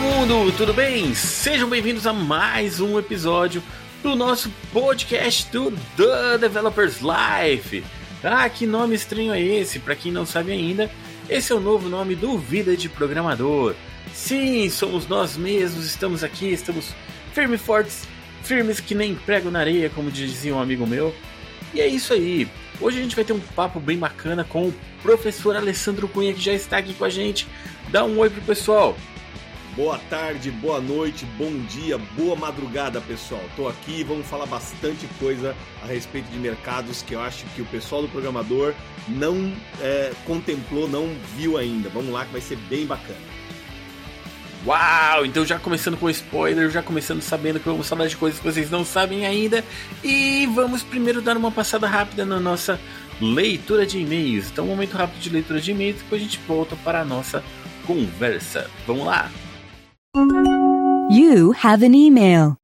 Mundo, tudo bem? Sejam bem-vindos a mais um episódio do nosso podcast do The Developers Life. Ah, que nome estranho é esse? Para quem não sabe ainda, esse é o novo nome do Vida de Programador. Sim, somos nós mesmos, estamos aqui, estamos firmes fortes, firmes que nem prego na areia, como dizia um amigo meu. E é isso aí. Hoje a gente vai ter um papo bem bacana com o professor Alessandro Cunha, que já está aqui com a gente. Dá um oi pro pessoal. Boa tarde, boa noite, bom dia, boa madrugada, pessoal. Tô aqui e vamos falar bastante coisa a respeito de mercados que eu acho que o pessoal do programador não é, contemplou, não viu ainda. Vamos lá que vai ser bem bacana. Uau! Então já começando com spoiler, já começando sabendo que vamos falar de coisas que vocês não sabem ainda. E vamos primeiro dar uma passada rápida na nossa leitura de e-mails. Então, um momento rápido de leitura de e-mails, depois a gente volta para a nossa conversa. Vamos lá! You have an email.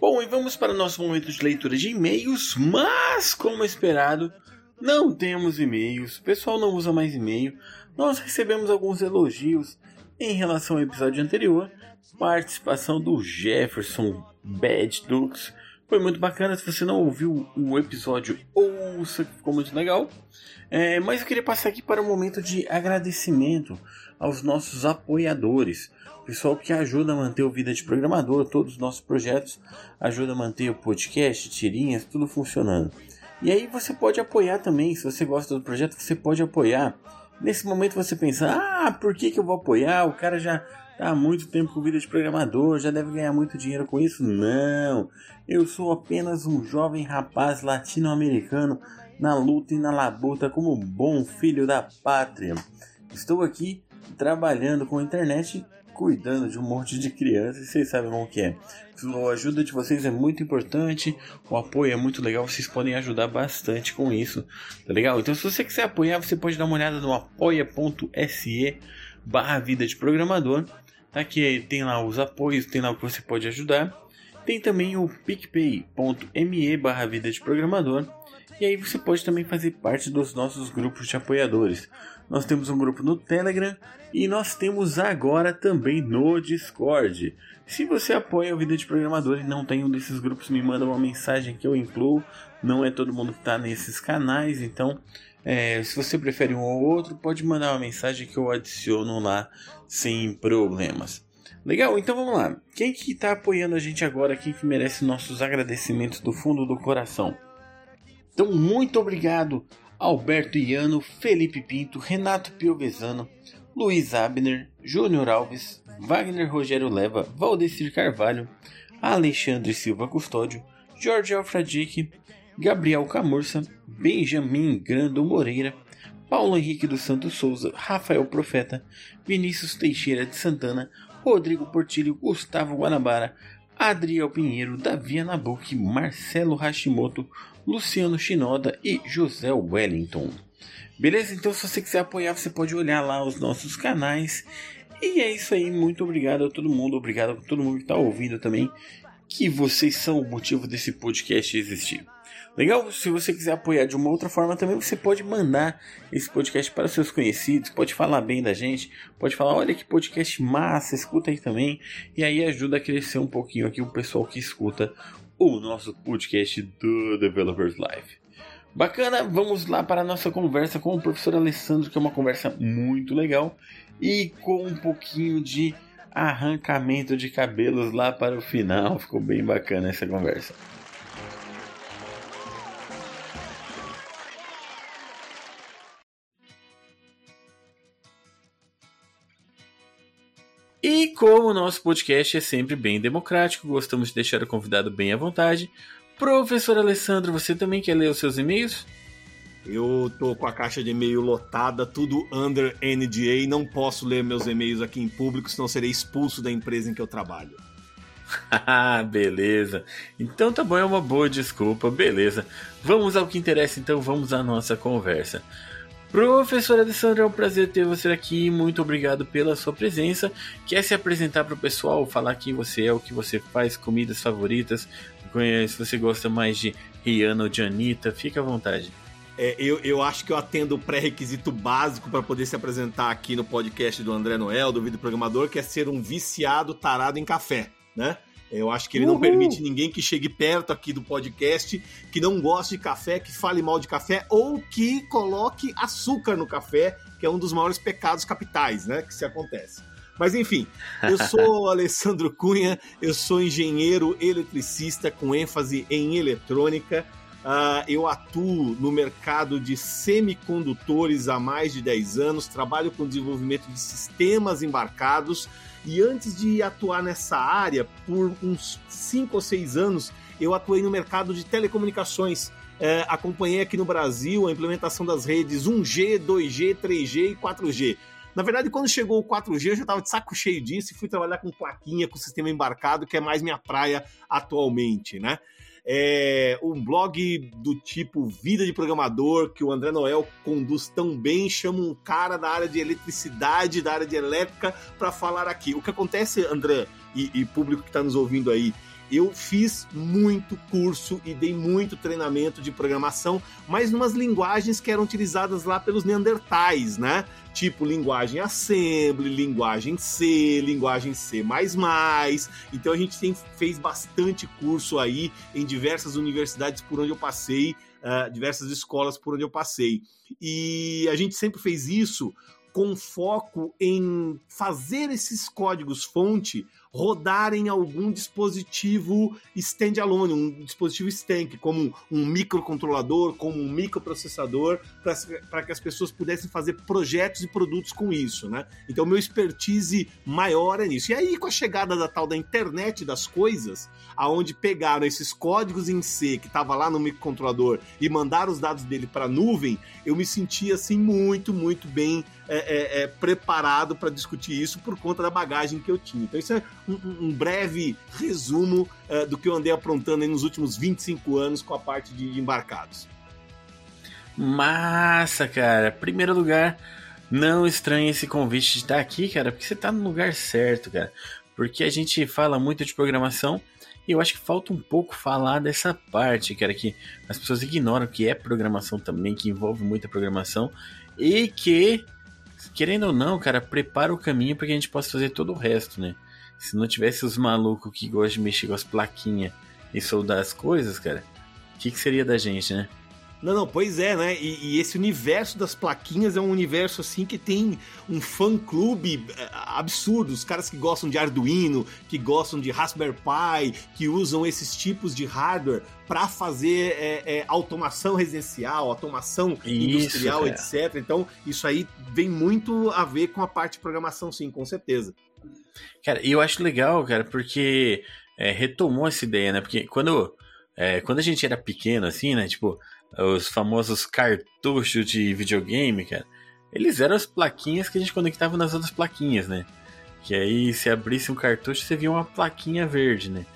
Bom, e vamos para o nosso momento de leitura de e-mails, mas como esperado, não temos e-mails, o pessoal não usa mais e-mail. Nós recebemos alguns elogios em relação ao episódio anterior, participação do Jefferson Bad Dukes. Foi muito bacana. Se você não ouviu o episódio, ouça, ficou muito legal. É, mas eu queria passar aqui para um momento de agradecimento aos nossos apoiadores. Pessoal que ajuda a manter o Vida de Programador, todos os nossos projetos, ajuda a manter o podcast, tirinhas, tudo funcionando. E aí você pode apoiar também, se você gosta do projeto, você pode apoiar. Nesse momento você pensa, ah, por que, que eu vou apoiar? O cara já tá há muito tempo com vida de programador, já deve ganhar muito dinheiro com isso. Não, eu sou apenas um jovem rapaz latino-americano na luta e na labuta como bom filho da pátria. Estou aqui trabalhando com a internet, cuidando de um monte de crianças, vocês sabem como que é. A ajuda de vocês é muito importante, o apoio é muito legal, vocês podem ajudar bastante com isso, tá legal? Então se você quiser apoiar, você pode dar uma olhada no apoia.se barra vida de programador, tá? Que tem lá os apoios, tem lá o que você pode ajudar. Tem também o picpay.me barra vida de programador, e aí você pode também fazer parte dos nossos grupos de apoiadores. Nós temos um grupo no Telegram e nós temos agora também no Discord. Se você apoia o Vida de Programador e não tem um desses grupos, me manda uma mensagem que eu incluo. Não é todo mundo que está nesses canais, então é, se você prefere um ou outro, pode mandar uma mensagem que eu adiciono lá sem problemas. Legal, então vamos lá. Quem que está apoiando a gente agora? Quem que merece nossos agradecimentos do fundo do coração? Então, muito obrigado Alberto Iano, Felipe Pinto, Renato Piovesano, Luiz Abner, Júnior Alves, Wagner Rogério Leva, Valdecir Carvalho, Alexandre Silva Custódio, Jorge Alfradique, Gabriel Camurça, Benjamin Grando Moreira, Paulo Henrique dos Santos Souza, Rafael Profeta, Vinícius Teixeira de Santana, Rodrigo Portilho, Gustavo Guanabara, Adriel Pinheiro, Davi Anabuki, Marcelo Hashimoto, Luciano Shinoda e José Wellington. Beleza? Então, se você quiser apoiar, você pode olhar lá os nossos canais. E é isso aí. Muito obrigado a todo mundo. Obrigado a todo mundo que está ouvindo também. Que vocês são o motivo desse podcast existir. Legal? Se você quiser apoiar de uma outra forma também, você pode mandar esse podcast para seus conhecidos, pode falar bem da gente, pode falar, olha que podcast massa, escuta aí também, e aí ajuda a crescer um pouquinho aqui o pessoal que escuta o nosso podcast do Developers Life. Bacana, vamos lá para a nossa conversa com o professor Alessandro, que é uma conversa muito legal e com um pouquinho de arrancamento de cabelos lá para o final. Ficou bem bacana essa conversa. E como o nosso podcast é sempre bem democrático, gostamos de deixar o convidado bem à vontade. Professor Alessandro, você também quer ler os seus e-mails? Eu tô com a caixa de e-mail lotada, tudo under NDA, não posso ler meus e-mails aqui em público, senão serei expulso da empresa em que eu trabalho. Ah, beleza. Então tá bom, é uma boa desculpa, beleza. Vamos ao que interessa, então vamos à nossa conversa. Professor Alessandro, é um prazer ter você aqui. Muito obrigado pela sua presença. Quer se apresentar para o pessoal, falar quem você é, o que você faz, comidas favoritas, se você gosta mais de Rihanna ou de Anitta, fica à vontade. é, eu, eu acho que eu atendo o pré-requisito básico para poder se apresentar aqui no podcast do André Noel, do Vídeo Programador, que é ser um viciado tarado em café, né? Eu acho que ele Uhul. não permite ninguém que chegue perto aqui do podcast que não goste de café, que fale mal de café ou que coloque açúcar no café, que é um dos maiores pecados capitais, né? Que se acontece. Mas enfim, eu sou Alessandro Cunha, eu sou engenheiro eletricista com ênfase em eletrônica. Uh, eu atuo no mercado de semicondutores há mais de 10 anos, trabalho com desenvolvimento de sistemas embarcados e antes de atuar nessa área, por uns 5 ou 6 anos, eu atuei no mercado de telecomunicações. É, acompanhei aqui no Brasil a implementação das redes 1G, 2G, 3G e 4G. Na verdade, quando chegou o 4G, eu já estava de saco cheio disso e fui trabalhar com plaquinha, com sistema embarcado, que é mais minha praia atualmente, né? É um blog do tipo Vida de Programador, que o André Noel conduz tão bem, chama um cara da área de eletricidade, da área de elétrica, para falar aqui. O que acontece, André, e, e público que está nos ouvindo aí, eu fiz muito curso e dei muito treinamento de programação, mas numas linguagens que eram utilizadas lá pelos neandertais, né? Tipo linguagem assembly, linguagem C, linguagem C++. Então a gente tem, fez bastante curso aí em diversas universidades por onde eu passei, uh, diversas escolas por onde eu passei. E a gente sempre fez isso com foco em fazer esses códigos fonte rodar em algum dispositivo standalone, um dispositivo stank, como um microcontrolador, como um microprocessador, para que as pessoas pudessem fazer projetos e produtos com isso, né? Então, meu expertise maior é nisso. E aí, com a chegada da tal da internet das coisas, aonde pegaram esses códigos em C que estava lá no microcontrolador e mandaram os dados dele para a nuvem, eu me senti assim muito, muito bem é, é, é, preparado para discutir isso por conta da bagagem que eu tinha. Então, isso é um, um breve resumo uh, do que eu andei aprontando nos últimos 25 anos com a parte de embarcados. Massa, cara. Primeiro lugar, não estranhe esse convite de estar aqui, cara, porque você está no lugar certo, cara. Porque a gente fala muito de programação e eu acho que falta um pouco falar dessa parte, cara, que as pessoas ignoram que é programação também, que envolve muita programação e que, querendo ou não, cara, prepara o caminho para que a gente possa fazer todo o resto, né? Se não tivesse os malucos que gostam de mexer com as plaquinhas e soldar as coisas, cara, o que, que seria da gente, né? Não, não, pois é, né? E, e, esse universo das plaquinhas é um universo assim que tem um fã-clube é, absurdo. Os caras que gostam de Arduino, que gostam de Raspberry Pi, que usam esses tipos de hardware para fazer é, é, automação residencial, automação isso, industrial, cara. etc. Então, isso aí vem muito a ver com a parte de programação, sim, com certeza. Cara, eu acho legal, cara, porque é, retomou essa ideia, né? Porque quando, é, quando a gente era pequeno, assim, né? Tipo, os famosos cartuchos de videogame, cara, eles eram as plaquinhas que a gente conectava nas outras plaquinhas, né? Que aí, se abrisse um cartucho, você via uma plaquinha verde, né?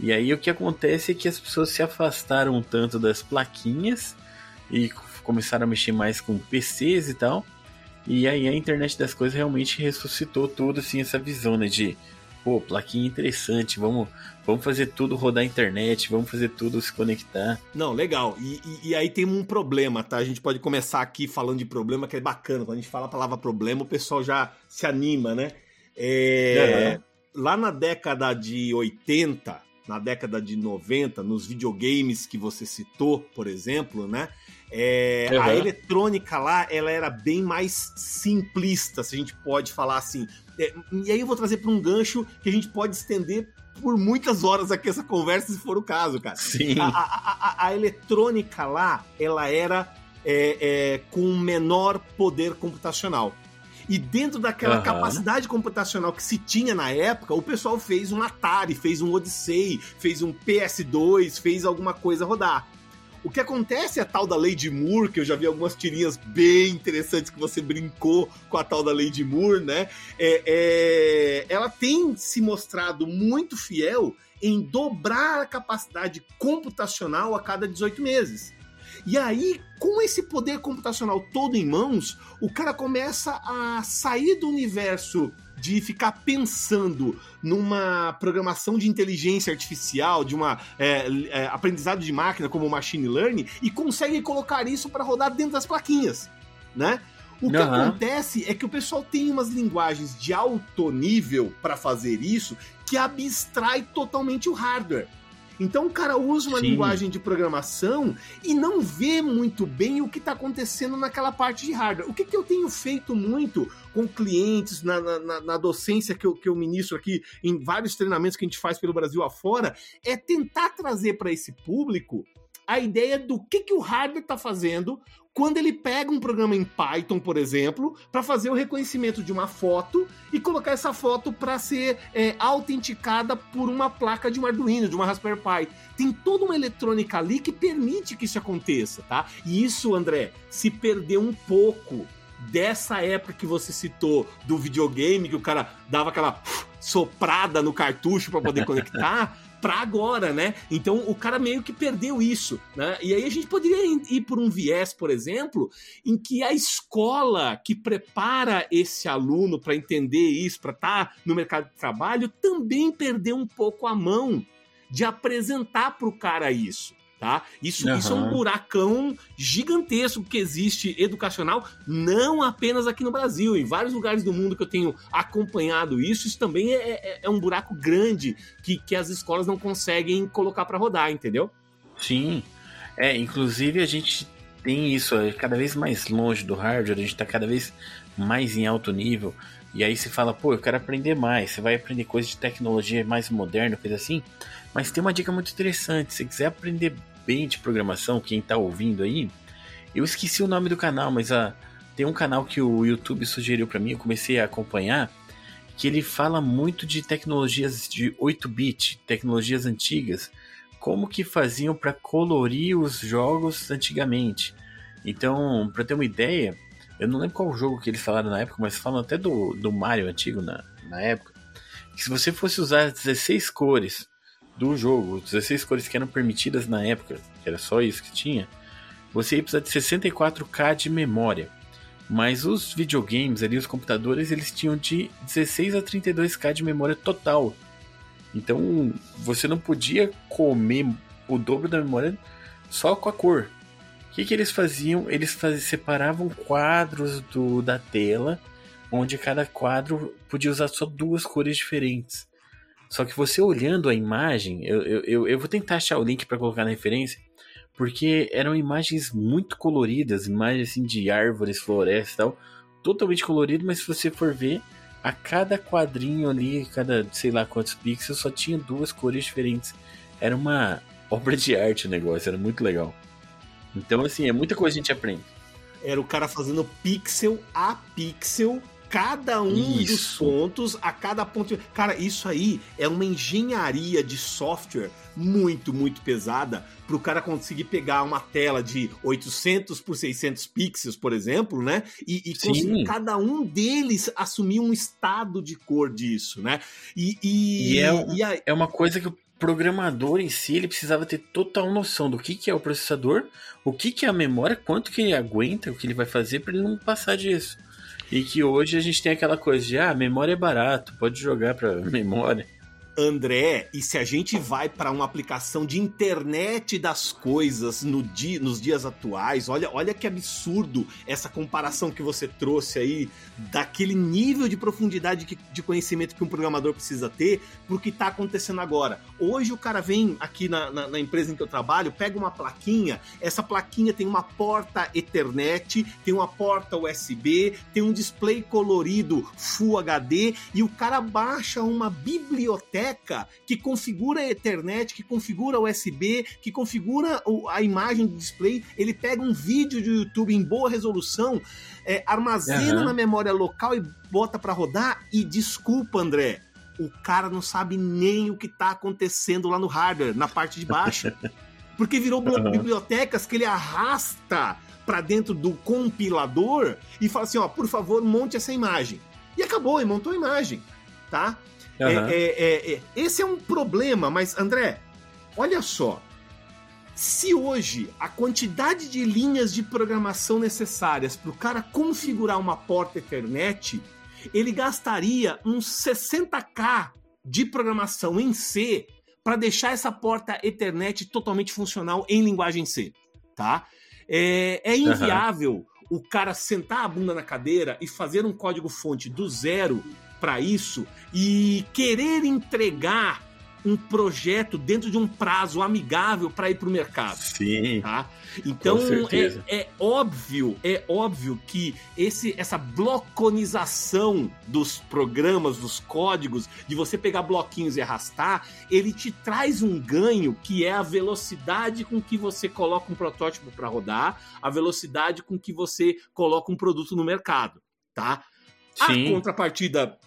E aí o que acontece é que as pessoas se afastaram um tanto das plaquinhas e começaram a mexer mais com PCs e tal. E aí a internet das coisas realmente ressuscitou tudo assim essa visão, né, de pô, plaquinha interessante, vamos, vamos fazer tudo rodar a internet, vamos fazer tudo se conectar. Não, legal. E, e, e, aí tem um problema, tá? A gente pode começar aqui falando de problema, que é bacana. Quando a gente fala a palavra problema, o pessoal já se anima, né? É, uhum. Lá na década de 80, na década de 90, nos videogames que você citou, por exemplo, né? É, uhum. A eletrônica lá, ela era bem mais simplista, se a gente pode falar assim. É, e aí eu vou trazer para um gancho que a gente pode estender por muitas horas aqui essa conversa, se for o caso, cara. Sim. A, a, a, a eletrônica lá, ela era é, é, com menor poder computacional. E dentro daquela uhum. capacidade computacional que se tinha na época, o pessoal fez um Atari, fez um Odyssey, fez um PS2, fez alguma coisa rodar. O que acontece é a tal da Lady Moore, que eu já vi algumas tirinhas bem interessantes que você brincou com a tal da Lady Moore, né? É, é, ela tem se mostrado muito fiel em dobrar a capacidade computacional a cada 18 meses. E aí, com esse poder computacional todo em mãos, o cara começa a sair do universo de ficar pensando numa programação de inteligência artificial, de uma é, é, aprendizado de máquina como machine learning e consegue colocar isso para rodar dentro das plaquinhas, né? O que uhum. acontece é que o pessoal tem umas linguagens de alto nível para fazer isso que abstrai totalmente o hardware. Então o cara usa uma Sim. linguagem de programação e não vê muito bem o que está acontecendo naquela parte de hardware. O que, que eu tenho feito muito com clientes na, na, na docência que eu, que eu ministro aqui, em vários treinamentos que a gente faz pelo Brasil afora, é tentar trazer para esse público a ideia do que, que o hardware está fazendo quando ele pega um programa em Python, por exemplo, para fazer o reconhecimento de uma foto e colocar essa foto para ser é, autenticada por uma placa de um Arduino, de uma Raspberry Pi. Tem toda uma eletrônica ali que permite que isso aconteça, tá? E isso, André, se perdeu um pouco dessa época que você citou do videogame, que o cara dava aquela soprada no cartucho para poder conectar pra agora, né? Então o cara meio que perdeu isso, né? E aí a gente poderia ir por um viés, por exemplo, em que a escola que prepara esse aluno para entender isso, para estar tá no mercado de trabalho, também perdeu um pouco a mão de apresentar para o cara isso tá? Isso, uhum. isso é um buracão gigantesco que existe educacional, não apenas aqui no Brasil, em vários lugares do mundo que eu tenho acompanhado isso, isso também é, é, é um buraco grande que, que as escolas não conseguem colocar para rodar, entendeu? Sim, é, inclusive a gente tem isso é cada vez mais longe do hardware, a gente está cada vez mais em alto nível. E aí se fala, pô, eu quero aprender mais. Você vai aprender coisas de tecnologia mais moderna, coisa assim. Mas tem uma dica muito interessante. Se quiser aprender bem de programação, quem tá ouvindo aí, eu esqueci o nome do canal, mas a, ah, tem um canal que o YouTube sugeriu para mim, eu comecei a acompanhar, que ele fala muito de tecnologias de 8-bit, tecnologias antigas, como que faziam para colorir os jogos antigamente. Então, para ter uma ideia, eu não lembro qual jogo que eles falaram na época, mas falam até do, do Mario antigo na, na época, que se você fosse usar 16 cores do jogo, 16 cores que eram permitidas na época, que era só isso que tinha, você ia precisar de 64K de memória. Mas os videogames ali, os computadores, eles tinham de 16 a 32K de memória total. Então você não podia comer o dobro da memória só com a cor. O que, que eles faziam? Eles faz... separavam quadros do, da tela, onde cada quadro podia usar só duas cores diferentes. Só que você olhando a imagem, eu, eu, eu vou tentar achar o link para colocar na referência, porque eram imagens muito coloridas, imagens assim de árvores, florestas e tal, totalmente colorido, mas se você for ver, a cada quadrinho ali, cada sei lá quantos pixels, só tinha duas cores diferentes. Era uma obra de arte o negócio, era muito legal. Então, assim, é muita coisa que a gente aprende. Era o cara fazendo pixel a pixel cada um isso. dos pontos, a cada ponto. Cara, isso aí é uma engenharia de software muito, muito pesada para o cara conseguir pegar uma tela de 800 por 600 pixels, por exemplo, né? E, e conseguir cada um deles assumir um estado de cor disso, né? E, e, e é, e a... é uma coisa que o programador em si ele precisava ter total noção do que, que é o processador, o que, que é a memória, quanto que ele aguenta, o que ele vai fazer para ele não passar disso. E que hoje a gente tem aquela coisa de, ah, memória é barato, pode jogar para memória. André, e se a gente vai para uma aplicação de internet das coisas no dia, nos dias atuais, olha, olha que absurdo essa comparação que você trouxe aí, daquele nível de profundidade de conhecimento que um programador precisa ter para o que está acontecendo agora. Hoje o cara vem aqui na, na, na, empresa em que eu trabalho, pega uma plaquinha, essa plaquinha tem uma porta Ethernet, tem uma porta USB, tem um display colorido Full HD e o cara baixa uma biblioteca que configura a Ethernet, que configura o USB, que configura a imagem do display. Ele pega um vídeo do YouTube em boa resolução, é, armazena uhum. na memória local e bota para rodar. E desculpa, André, o cara não sabe nem o que está acontecendo lá no hardware, na parte de baixo. Porque virou uhum. bibliotecas que ele arrasta para dentro do compilador e fala assim, ó, por favor, monte essa imagem. E acabou, e montou a imagem, tá? Uhum. É, é, é, esse é um problema, mas André, olha só. Se hoje a quantidade de linhas de programação necessárias para o cara configurar uma porta Ethernet ele gastaria uns 60k de programação em C para deixar essa porta Ethernet totalmente funcional em linguagem C, tá? É, é inviável uhum. o cara sentar a bunda na cadeira e fazer um código-fonte do zero para isso e querer entregar um projeto dentro de um prazo amigável para ir para o mercado. Sim. Tá? Então é, é, óbvio, é óbvio que esse, essa bloconização dos programas, dos códigos, de você pegar bloquinhos e arrastar, ele te traz um ganho que é a velocidade com que você coloca um protótipo para rodar, a velocidade com que você coloca um produto no mercado, tá? Sim. A contrapartida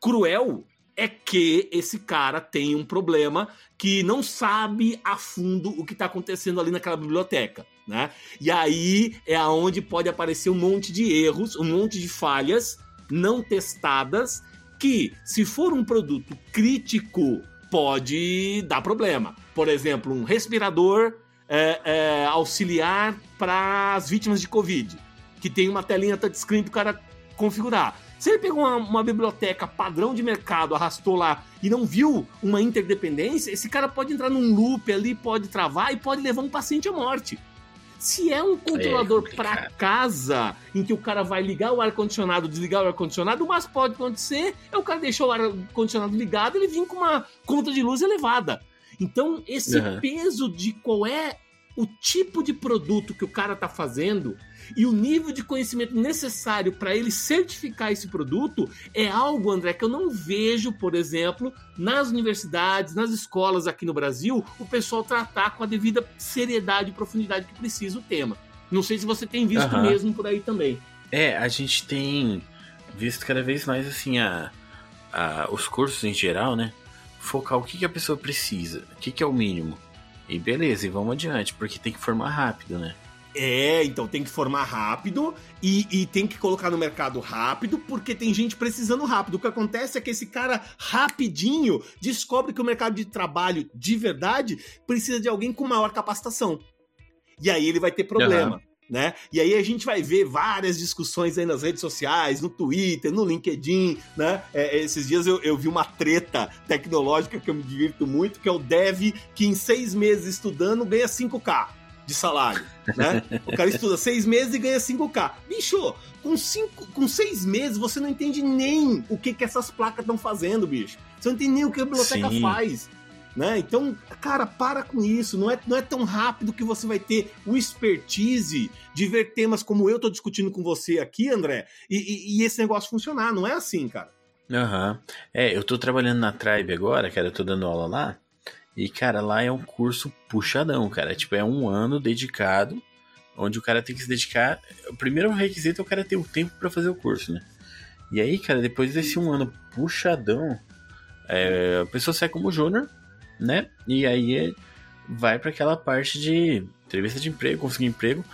cruel é que esse cara tem um problema que não sabe a fundo o que está acontecendo ali naquela biblioteca, né? E aí é aonde pode aparecer um monte de erros, um monte de falhas não testadas que, se for um produto crítico, pode dar problema. Por exemplo, um respirador é, é, auxiliar para as vítimas de Covid, que tem uma telinha touchscreen para o cara configurar. Se ele pegou uma, uma, biblioteca padrão de mercado, arrastou lá e não viu uma interdependência, esse cara pode entrar num loop ali, pode travar e pode levar um paciente à morte. Se é um controlador é para casa, em que o cara vai ligar o ar-condicionado, desligar o ar-condicionado, o mais pode acontecer é o cara deixou o ar-condicionado ligado e ele vir com uma conta de luz elevada. Então, esse uhum. peso de qual é o tipo de produto que o cara tá fazendo e o nível de conhecimento necessário para ele certificar esse produto é algo, André, que eu não vejo, por exemplo, nas universidades, nas escolas aqui no Brasil, o pessoal tratar com a devida seriedade e profundidade que precisa o tema. Não sei se você tem visto uhum. mesmo por aí também. É, a gente tem visto cada vez mais assim a, a os cursos em geral, né? Focar o que, que a pessoa precisa, o que, que é o mínimo. E beleza, e vamos adiante, porque tem que formar rápido, né? É, então tem que formar rápido e, e, tem que colocar no mercado rápido, porque tem gente precisando rápido. O que acontece é que esse cara rapidinho descobre que o mercado de trabalho de verdade precisa de alguém com maior capacitação. E aí ele vai ter problema. Uhum. Né? E aí a gente vai ver várias discussões aí nas redes sociais, no Twitter, no LinkedIn, né? É, esses dias eu, eu vi uma treta tecnológica que eu me divirto muito, que é o dev que em seis meses estudando ganha 5K de salário, né? O cara estuda seis meses e ganha 5K. Bicho, com, cinco, com seis meses você não entende nem o que, que essas placas estão fazendo, bicho. Você não entende nem o que a biblioteca Sim. faz. Né? Então, cara, para com isso. Não é, não é tão rápido que você vai ter o expertise de ver temas como eu tô discutindo com você aqui, André, e, e, e esse negócio funcionar. Não é assim, cara. Aham. Uhum. É, eu tô trabalhando na Tribe agora, cara, eu tô dando aula lá. E, cara, lá é um curso puxadão, cara. Tipo, é um ano dedicado, onde o cara tem que se dedicar. O primeiro requisito é o cara ter o tempo para fazer o curso, né? E aí, cara, depois desse um ano puxadão, é, a pessoa sai como júnior, né? E aí vai para aquela parte de entrevista de emprego, conseguir emprego.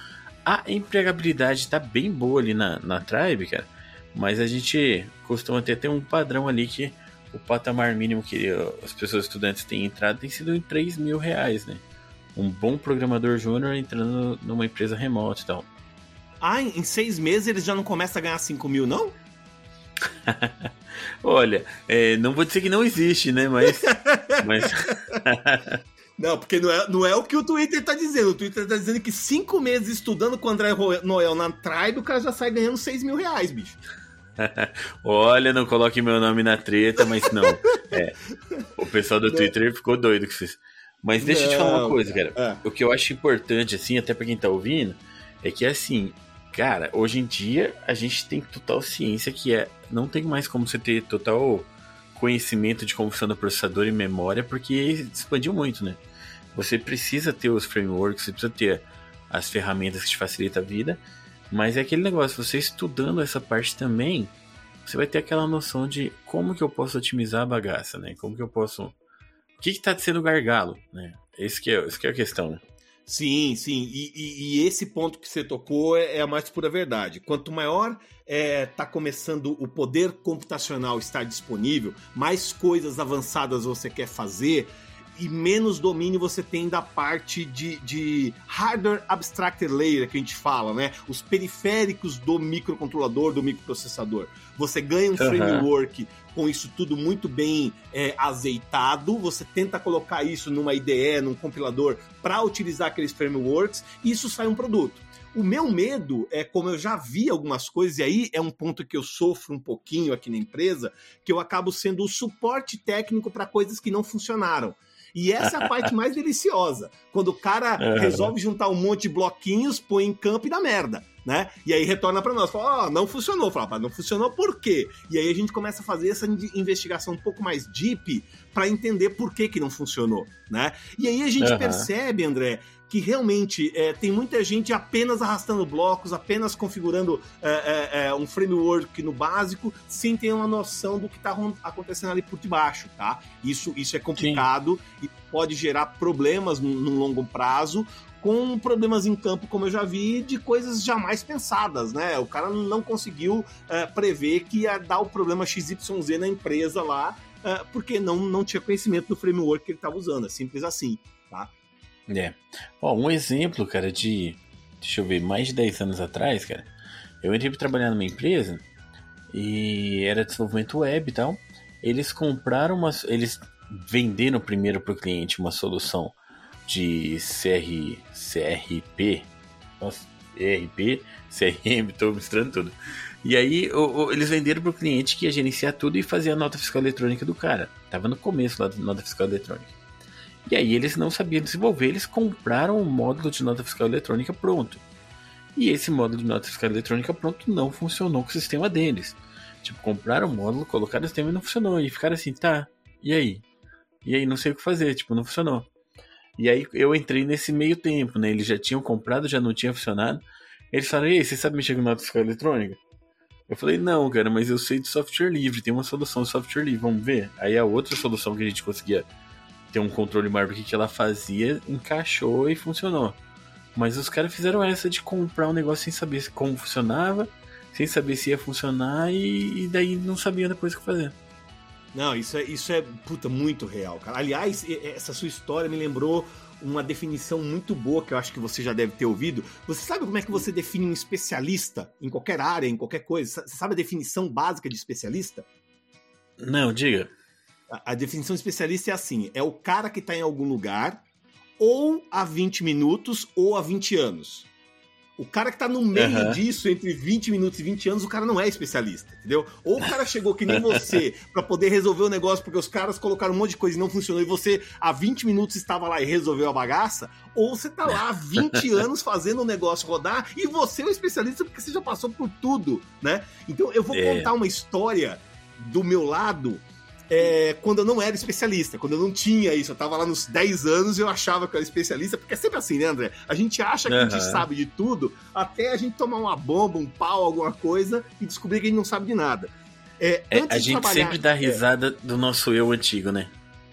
A empregabilidade tá bem boa ali na, na Tribe, cara. Mas a gente costuma ter, ter um padrão ali que o patamar mínimo que as pessoas estudantes têm entrado tem sido em 3 mil reais, né? Um bom programador júnior entrando numa empresa remota e tal. Ah, em seis meses eles já não começam a ganhar 5 mil, não? Olha, é, não vou dizer que não existe, né? Mas. mas... não, porque não é, não é o que o Twitter tá dizendo. O Twitter tá dizendo que cinco meses estudando com o André Noel na Tribe, o cara já sai ganhando 6 mil reais, bicho. Olha, não coloque meu nome na treta, mas não. É, o pessoal do Twitter ficou doido com isso. Mas deixa não, eu te falar uma coisa, cara. É. O que eu acho importante, assim, até pra quem tá ouvindo, é que assim, cara, hoje em dia a gente tem total ciência que é. Não tem mais como você ter total conhecimento de como funciona o processador e memória, porque expandiu muito, né? Você precisa ter os frameworks, você precisa ter as ferramentas que te facilitam a vida. Mas é aquele negócio, você estudando essa parte também, você vai ter aquela noção de como que eu posso otimizar a bagaça, né? Como que eu posso... O que está sendo gargalo, né? Esse que é, esse que é a questão? Sim, sim. E, e, e, esse ponto que você tocou é, é, a mais pura verdade. Quanto maior está é, tá começando o poder computacional estar disponível, mais coisas avançadas você quer fazer, e menos domínio você tem da parte de, de hardware abstracted layer que a gente fala, né? Os periféricos do microcontrolador, do microprocessador. Você ganha um uhum. framework com isso tudo muito bem é, azeitado, você tenta colocar isso numa IDE, num compilador, para utilizar aqueles frameworks, e isso sai um produto. O meu medo é, como eu já vi algumas coisas, e aí é um ponto que eu sofro um pouquinho aqui na empresa, que eu acabo sendo o suporte técnico para coisas que não funcionaram. E essa é a parte mais deliciosa. Quando o cara uhum. resolve juntar um monte de bloquinhos, põe em campo e dá merda. Né? E aí retorna para nós, fala, ó, oh, não funcionou, fala, não funcionou por quê? E aí a gente começa a fazer essa investigação um pouco mais deep para entender por que que não funcionou, né? E aí a gente uhum. percebe, André, que realmente é, tem muita gente apenas arrastando blocos, apenas configurando é, é, é, um framework no básico, sem ter uma noção do que está acontecendo ali por debaixo, tá? Isso, isso é complicado Sim. e pode gerar problemas no, no longo prazo, com problemas em campo, como eu já vi, de coisas jamais pensadas, né? O cara não conseguiu é, prever que ia dar o problema XYZ na empresa lá, é, porque não, não tinha conhecimento do framework que ele estava usando. É simples assim, tá? É. Ó, um exemplo, cara, de. Deixa eu ver, mais de 10 anos atrás, cara. Eu entrei pra trabalhar numa empresa e era desenvolvimento web e tal. Eles compraram uma. Eles venderam primeiro pro cliente uma solução de CR, CRP. Nossa, ERP, CRM, tô misturando tudo. E aí o, o, eles venderam pro cliente que ia gerenciar tudo e fazer a nota fiscal eletrônica do cara. Tava no começo lá da nota fiscal eletrônica. E aí eles não sabiam desenvolver, eles compraram um módulo de nota fiscal eletrônica pronto. E esse módulo de nota fiscal eletrônica pronto não funcionou com o sistema deles. Tipo, compraram o módulo, colocaram o sistema e não funcionou. E ficaram assim, tá, e aí? E aí não sei o que fazer, tipo, não funcionou. E aí eu entrei nesse meio tempo, né? Eles já tinham comprado, já não tinha funcionado. Eles falaram, ei, você sabe mexer com nota fiscal eletrônica? Eu falei, não, cara, mas eu sei de software livre, tem uma solução de software livre, vamos ver. Aí a outra solução que a gente conseguia ter um controle maior do que ela fazia, encaixou e funcionou. Mas os caras fizeram essa de comprar um negócio sem saber como funcionava, sem saber se ia funcionar e, e daí não sabiam depois o que fazer. Não, isso é, isso é puta, muito real, cara. Aliás, essa sua história me lembrou uma definição muito boa que eu acho que você já deve ter ouvido. Você sabe como é que você define um especialista em qualquer área, em qualquer coisa? Você sabe a definição básica de especialista? Não, diga. A, definição especialista é assim: é o cara que está em algum lugar, ou há 20 minutos, ou há 20 anos. O cara que tá no meio uhum. disso, entre 20 minutos e 20 anos, o cara não é especialista, entendeu? Ou o cara chegou que nem você para poder resolver o negócio porque os caras colocaram um monte de coisa e não funcionou e você há 20 minutos estava lá e resolveu a bagaça, ou você tá lá há 20 anos fazendo o negócio rodar e você é um especialista porque você já passou por tudo, né? Então eu vou é. contar uma história do meu lado é, quando eu não era especialista, quando eu não tinha isso. Eu tava lá nos 10 anos e eu achava que eu era especialista, porque é sempre assim, né, André? A gente acha que uhum. a gente sabe de tudo até a gente tomar uma bomba, um pau, alguma coisa e descobrir que a gente não sabe de nada. É, é, a gente sempre dá é. risada do nosso eu antigo, né?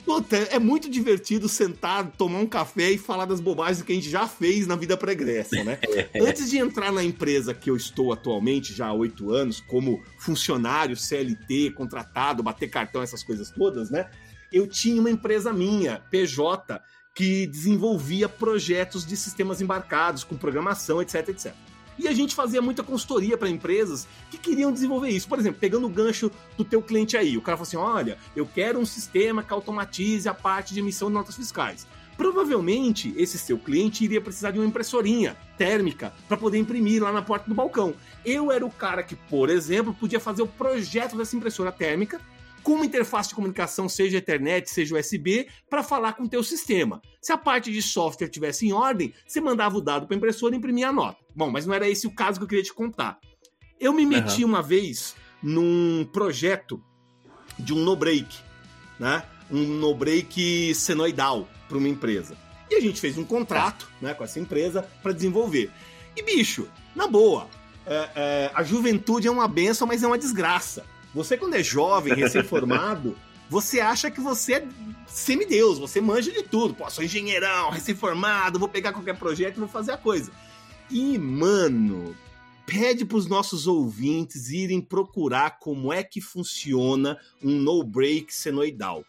Puta, é muito divertido sentar, tomar um café e falar das bobagens que a gente já fez na vida pregressa, né? Antes de entrar na empresa que eu estou atualmente, já há oito anos, como funcionário CLT, contratado, bater cartão, essas coisas todas, né? Eu tinha uma empresa minha, PJ, que desenvolvia projetos de sistemas embarcados, com programação, etc, etc. E a gente fazia muita consultoria para empresas que queriam desenvolver isso. Por exemplo, pegando o gancho do teu cliente aí, o cara falou assim: olha, eu quero um sistema que automatize a parte de emissão de notas fiscais. Provavelmente esse seu cliente iria precisar de uma impressorinha térmica para poder imprimir lá na porta do balcão. Eu era o cara que, por exemplo, podia fazer o projeto dessa impressora térmica com uma interface de comunicação, seja Ethernet, seja USB, para falar com o teu sistema. Se a parte de software tivesse em ordem, você mandava o dado para a impressora e imprimia a nota. Bom, mas não era esse o caso que eu queria te contar. Eu me meti uhum. uma vez num projeto de um no-break, né? Um no-break senoidal para uma empresa. E a gente fez um contrato né, com essa empresa para desenvolver. E, bicho, na boa, é, é, a juventude é uma benção, mas é uma desgraça. Você, quando é jovem, recém-formado, você acha que você é semideus, você manja de tudo. Pô, sou engenheirão, recém-formado, vou pegar qualquer projeto e vou fazer a coisa. E, mano, pede para os nossos ouvintes irem procurar como é que funciona um no-break senoidal.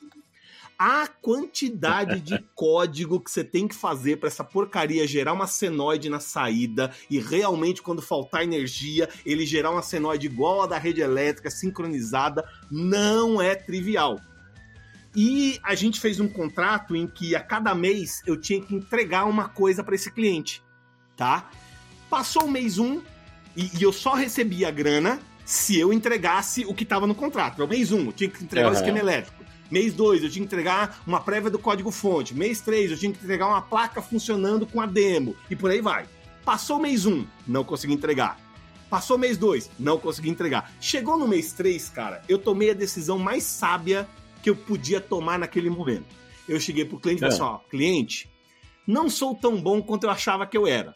A quantidade de código que você tem que fazer para essa porcaria gerar uma senoide na saída e realmente quando faltar energia, ele gerar uma senoide igual a da rede elétrica sincronizada, não é trivial. E a gente fez um contrato em que a cada mês eu tinha que entregar uma coisa para esse cliente, tá? Passou o mês um e, e, eu só recebia a grana se eu entregasse o que estava no contrato. No mês um, eu tinha que entregar uhum. o esquema elétrico. Mês 2, eu tinha que entregar uma prévia do código-fonte. Mês 3, eu tinha que entregar uma placa funcionando com a demo. E por aí vai. Passou mês 1, um, não consegui entregar. Passou mês 2, não consegui entregar. Chegou no mês 3, cara, eu tomei a decisão mais sábia que eu podia tomar naquele momento. Eu cheguei pro cliente e falei é. assim: ó, cliente, não sou tão bom quanto eu achava que eu era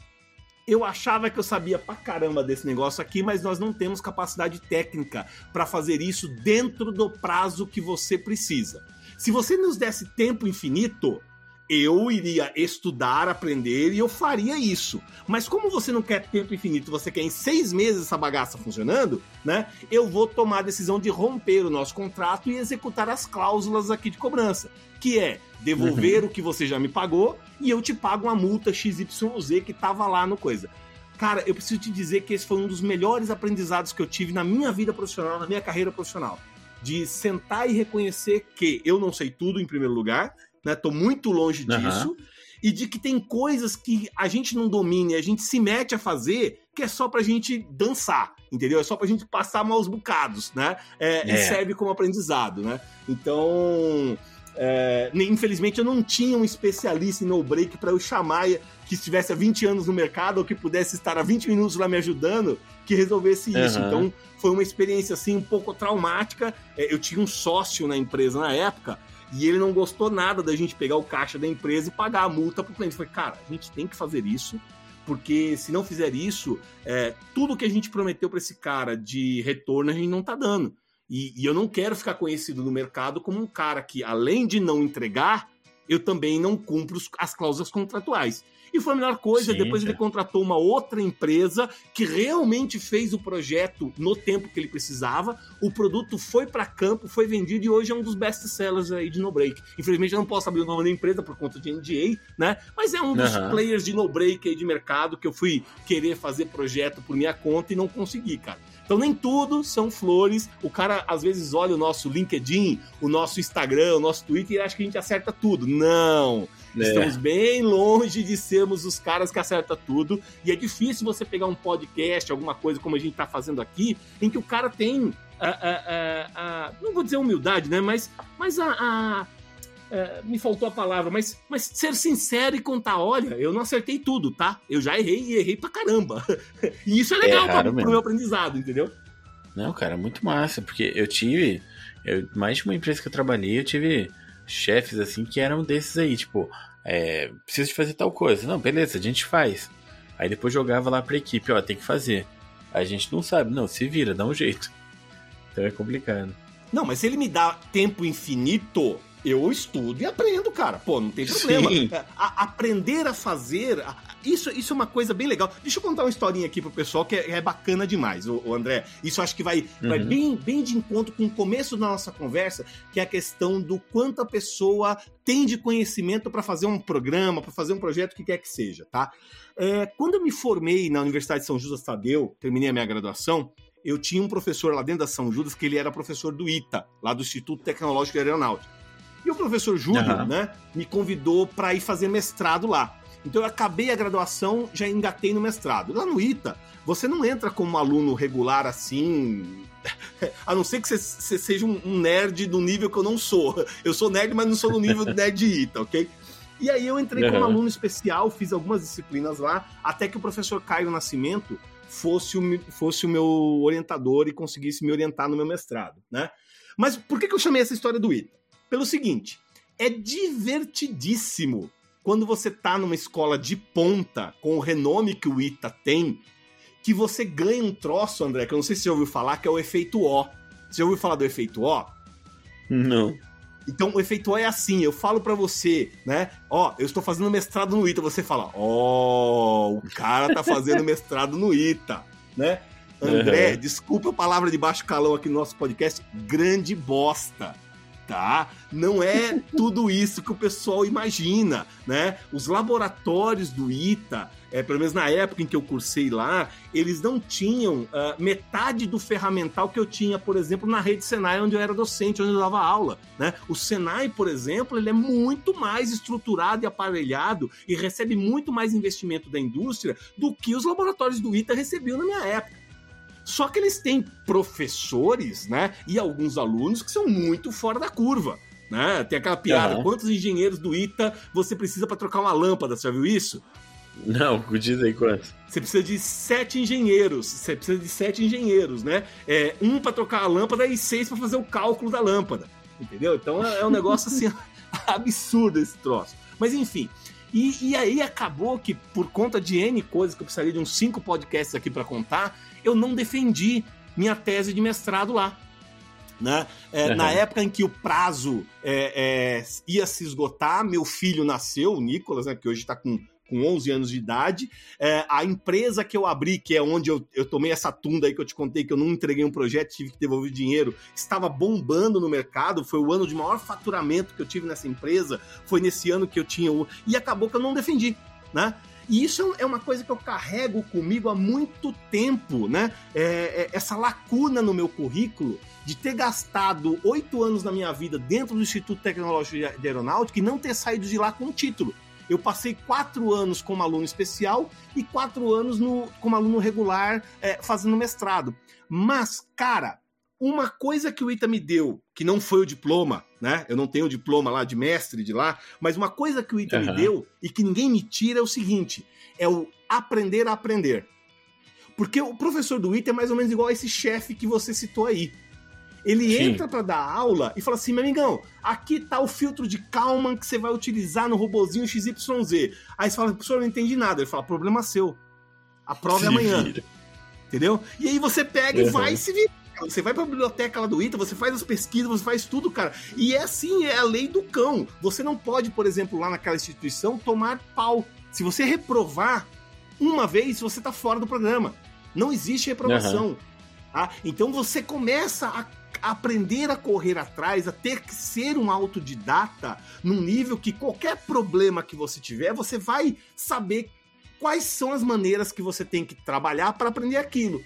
eu achava que eu sabia pra caramba desse negócio aqui, mas nós não temos capacidade técnica para fazer isso dentro do prazo que você precisa. Se você nos desse tempo infinito, eu iria estudar, aprender e eu faria isso. Mas como você não quer tempo infinito, você quer em seis meses essa bagaça funcionando, né? Eu vou tomar a decisão de romper o nosso contrato e executar as cláusulas aqui de cobrança, que é devolver uhum. o que você já me pagou e eu te pago uma multa XYZ que tava lá no coisa. Cara, eu preciso te dizer que esse foi um dos melhores aprendizados que eu tive na minha vida profissional, na minha carreira profissional. De sentar e reconhecer que eu não sei tudo, em primeiro lugar, né? Tô muito longe uhum. disso. E de que tem coisas que a gente não domina e a gente se mete a fazer que é só pra gente dançar, entendeu? É só pra gente passar maus bocados, né? É, é. E serve como aprendizado, né? Então, é, infelizmente eu não tinha um especialista em no break para eu chamar que estivesse há 20 anos no mercado ou que pudesse estar há 20 minutos lá me ajudando que resolvesse isso. Uhum. Então foi uma experiência assim um pouco traumática. É, eu tinha um sócio na empresa na época e ele não gostou nada da gente pegar o caixa da empresa e pagar a multa pro cliente. Foi, cara, a gente tem que fazer isso, porque se não fizer isso, é, tudo que a gente prometeu para esse cara de retorno a gente não tá dando. E, e, eu não quero ficar conhecido no mercado como um cara que, além de não entregar, eu também não cumpro as cláusulas contratuais. E foi a melhor coisa. Sim, Depois é. ele contratou uma outra empresa que realmente fez o projeto no tempo que ele precisava. O produto foi para campo, foi vendido e hoje é um dos best sellers aí de No Break. Infelizmente eu não posso abrir o nome da empresa por conta de NDA, né? Mas é um dos uhum. players de No Break aí de mercado que eu fui querer fazer projeto por minha conta e não consegui, cara. Então nem tudo são flores. O cara às vezes olha o nosso LinkedIn, o nosso Instagram, o nosso Twitter e acha que a gente acerta tudo. Não! É. Estamos bem longe de sermos os caras que acerta tudo. E é difícil você pegar um podcast, alguma coisa como a gente está fazendo aqui, em que o cara tem. A, a, a, não vou dizer humildade, né? Mas, mas a, é, me faltou a palavra, mas, mas ser sincero e contar, olha, eu não acertei tudo, tá? Eu já errei e errei pra caramba. e isso é legal é pro meu aprendizado, entendeu? Não, cara, muito massa, porque eu tive, eu, mais de uma empresa que eu trabalhei, eu tive chefes assim que eram desses aí, tipo, é, preciso de fazer tal coisa. Não, beleza, a gente faz. Aí depois jogava lá pra equipe, ó, tem que fazer. A gente não sabe, não, se vira, dá um jeito. Então é complicado. Não, mas se ele me dá tempo infinito, eu estudo e aprendo, cara. Pô, não tem problema. É, a, aprender a fazer, a, isso, isso é uma coisa bem legal. Deixa eu contar uma historinha aqui pro pessoal que é, é bacana demais, o, o, André. Isso acho que vai, uhum. vai bem, bem de encontro com o começo da nossa conversa, que é a questão do quanto a pessoa tem de conhecimento para fazer um programa, para fazer um projeto, que quer que seja, tá? É, quando eu me formei na Universidade de São Judas Tadeu, terminei a minha graduação, eu tinha um professor lá dentro da São Judas que ele era professor do ITA, lá do Instituto Tecnológico de Aeronáutica. E o professor Júlio, uhum. né, me convidou para ir fazer mestrado lá. Então eu acabei a graduação, já engatei no mestrado. Lá no ITA, você não entra como aluno regular assim, a não ser que você, seja um nerd do nível que eu não sou. Eu sou nerd, mas não sou do nível do nerd ITA, ok? E aí eu entrei uhum. como aluno especial, fiz algumas disciplinas lá, até que o professor Caio Nascimento fosse o, fosse o meu orientador e conseguisse me orientar no meu mestrado, né? Mas por que, que eu chamei essa história do ITA? pelo seguinte: é divertidíssimo quando você tá numa escola de ponta, com o renome que o ITA tem, que você ganha um troço, André, que eu não sei se você ouviu falar, que é o efeito O. Você já ouviu falar do efeito O? Não. Então o efeito O é assim, eu falo para você, né? Ó, eu estou fazendo mestrado no ITA, você fala, ó, oh, o cara tá fazendo mestrado no ITA, né? André, uhum. desculpa a palavra de baixo calão aqui no nosso podcast, grande bosta. Tá? Não é tudo isso que o pessoal imagina, né? Os laboratórios do ITA, é, pelo menos na época em que eu cursei lá, eles não tinham uh, metade do ferramental que eu tinha, por exemplo, na rede Senai, onde eu era docente, onde eu dava aula, né? O Senai, por exemplo, ele é muito mais estruturado e aparelhado e recebe muito mais investimento da indústria do que os laboratórios do ITA recebiam na minha época. Só que eles têm professores, né? E alguns alunos que são muito fora da curva. Né? Tem aquela piada: uhum. quantos engenheiros do ITA você precisa para trocar uma lâmpada? Você já viu isso? Não, diz aí quantos. Você precisa de sete engenheiros. Você precisa de sete engenheiros, né? É, um para trocar a lâmpada e seis para fazer o cálculo da lâmpada. Entendeu? Então é, é um negócio assim absurdo esse troço. Mas enfim. E, e, aí acabou que, por conta de N coisas que eu precisaria de uns cinco podcasts aqui para contar, eu não defendi minha tese de mestrado lá. Né? É, uhum. Na época em que o prazo é, é, ia se esgotar, meu filho nasceu, o Nicolas, né, que hoje está com, com 11 anos de idade. É, a empresa que eu abri, que é onde eu, eu tomei essa tunda aí que eu te contei, que eu não entreguei um projeto, tive que devolver dinheiro, estava bombando no mercado. Foi o ano de maior faturamento que eu tive nessa empresa. Foi nesse ano que eu tinha. O... E acabou que eu não defendi. Né? E isso é uma coisa que eu carrego comigo há muito tempo, né? É, é, essa lacuna no meu currículo de ter gastado oito anos da minha vida dentro do Instituto Tecnológico de Aeronáutica e não ter saído de lá com um título. Eu passei quatro anos como aluno especial e quatro anos no, como aluno regular é, fazendo mestrado. Mas, cara, uma coisa que o ITA me deu, que não foi o diploma, né? Eu não tenho diploma lá de mestre de lá, mas uma coisa que o ITA uhum. me deu e que ninguém me tira é o seguinte: é o aprender a aprender. Porque o professor do ITA é mais ou menos igual a esse chefe que você citou aí. Ele Sim. entra para dar aula e fala assim, meu amigão, aqui tá o filtro de Kalman que você vai utilizar no robozinho XYZ. Aí você fala, professor, eu não entendi nada. Ele fala, problema seu. A prova Se é amanhã. Vira. Entendeu? E aí você pega uhum. e vai se virar você vai pra biblioteca lá do ITA, você faz as pesquisas, você faz tudo, cara. E é assim, é a lei do cão. Você não pode, por exemplo, lá naquela instituição, tomar pau. Se você reprovar uma vez, você tá fora do programa. Não existe reprovação. Uhum. Tá? Então você começa a aprender a correr atrás, a ter que ser um autodidata num nível que qualquer problema que você tiver, você vai saber quais são as maneiras que você tem que trabalhar para aprender aquilo.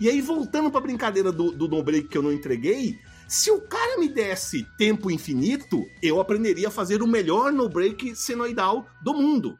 E aí, voltando pra brincadeira do, do no break que eu não entreguei, se o cara me desse tempo infinito, eu aprenderia a fazer o melhor no break senoidal do mundo.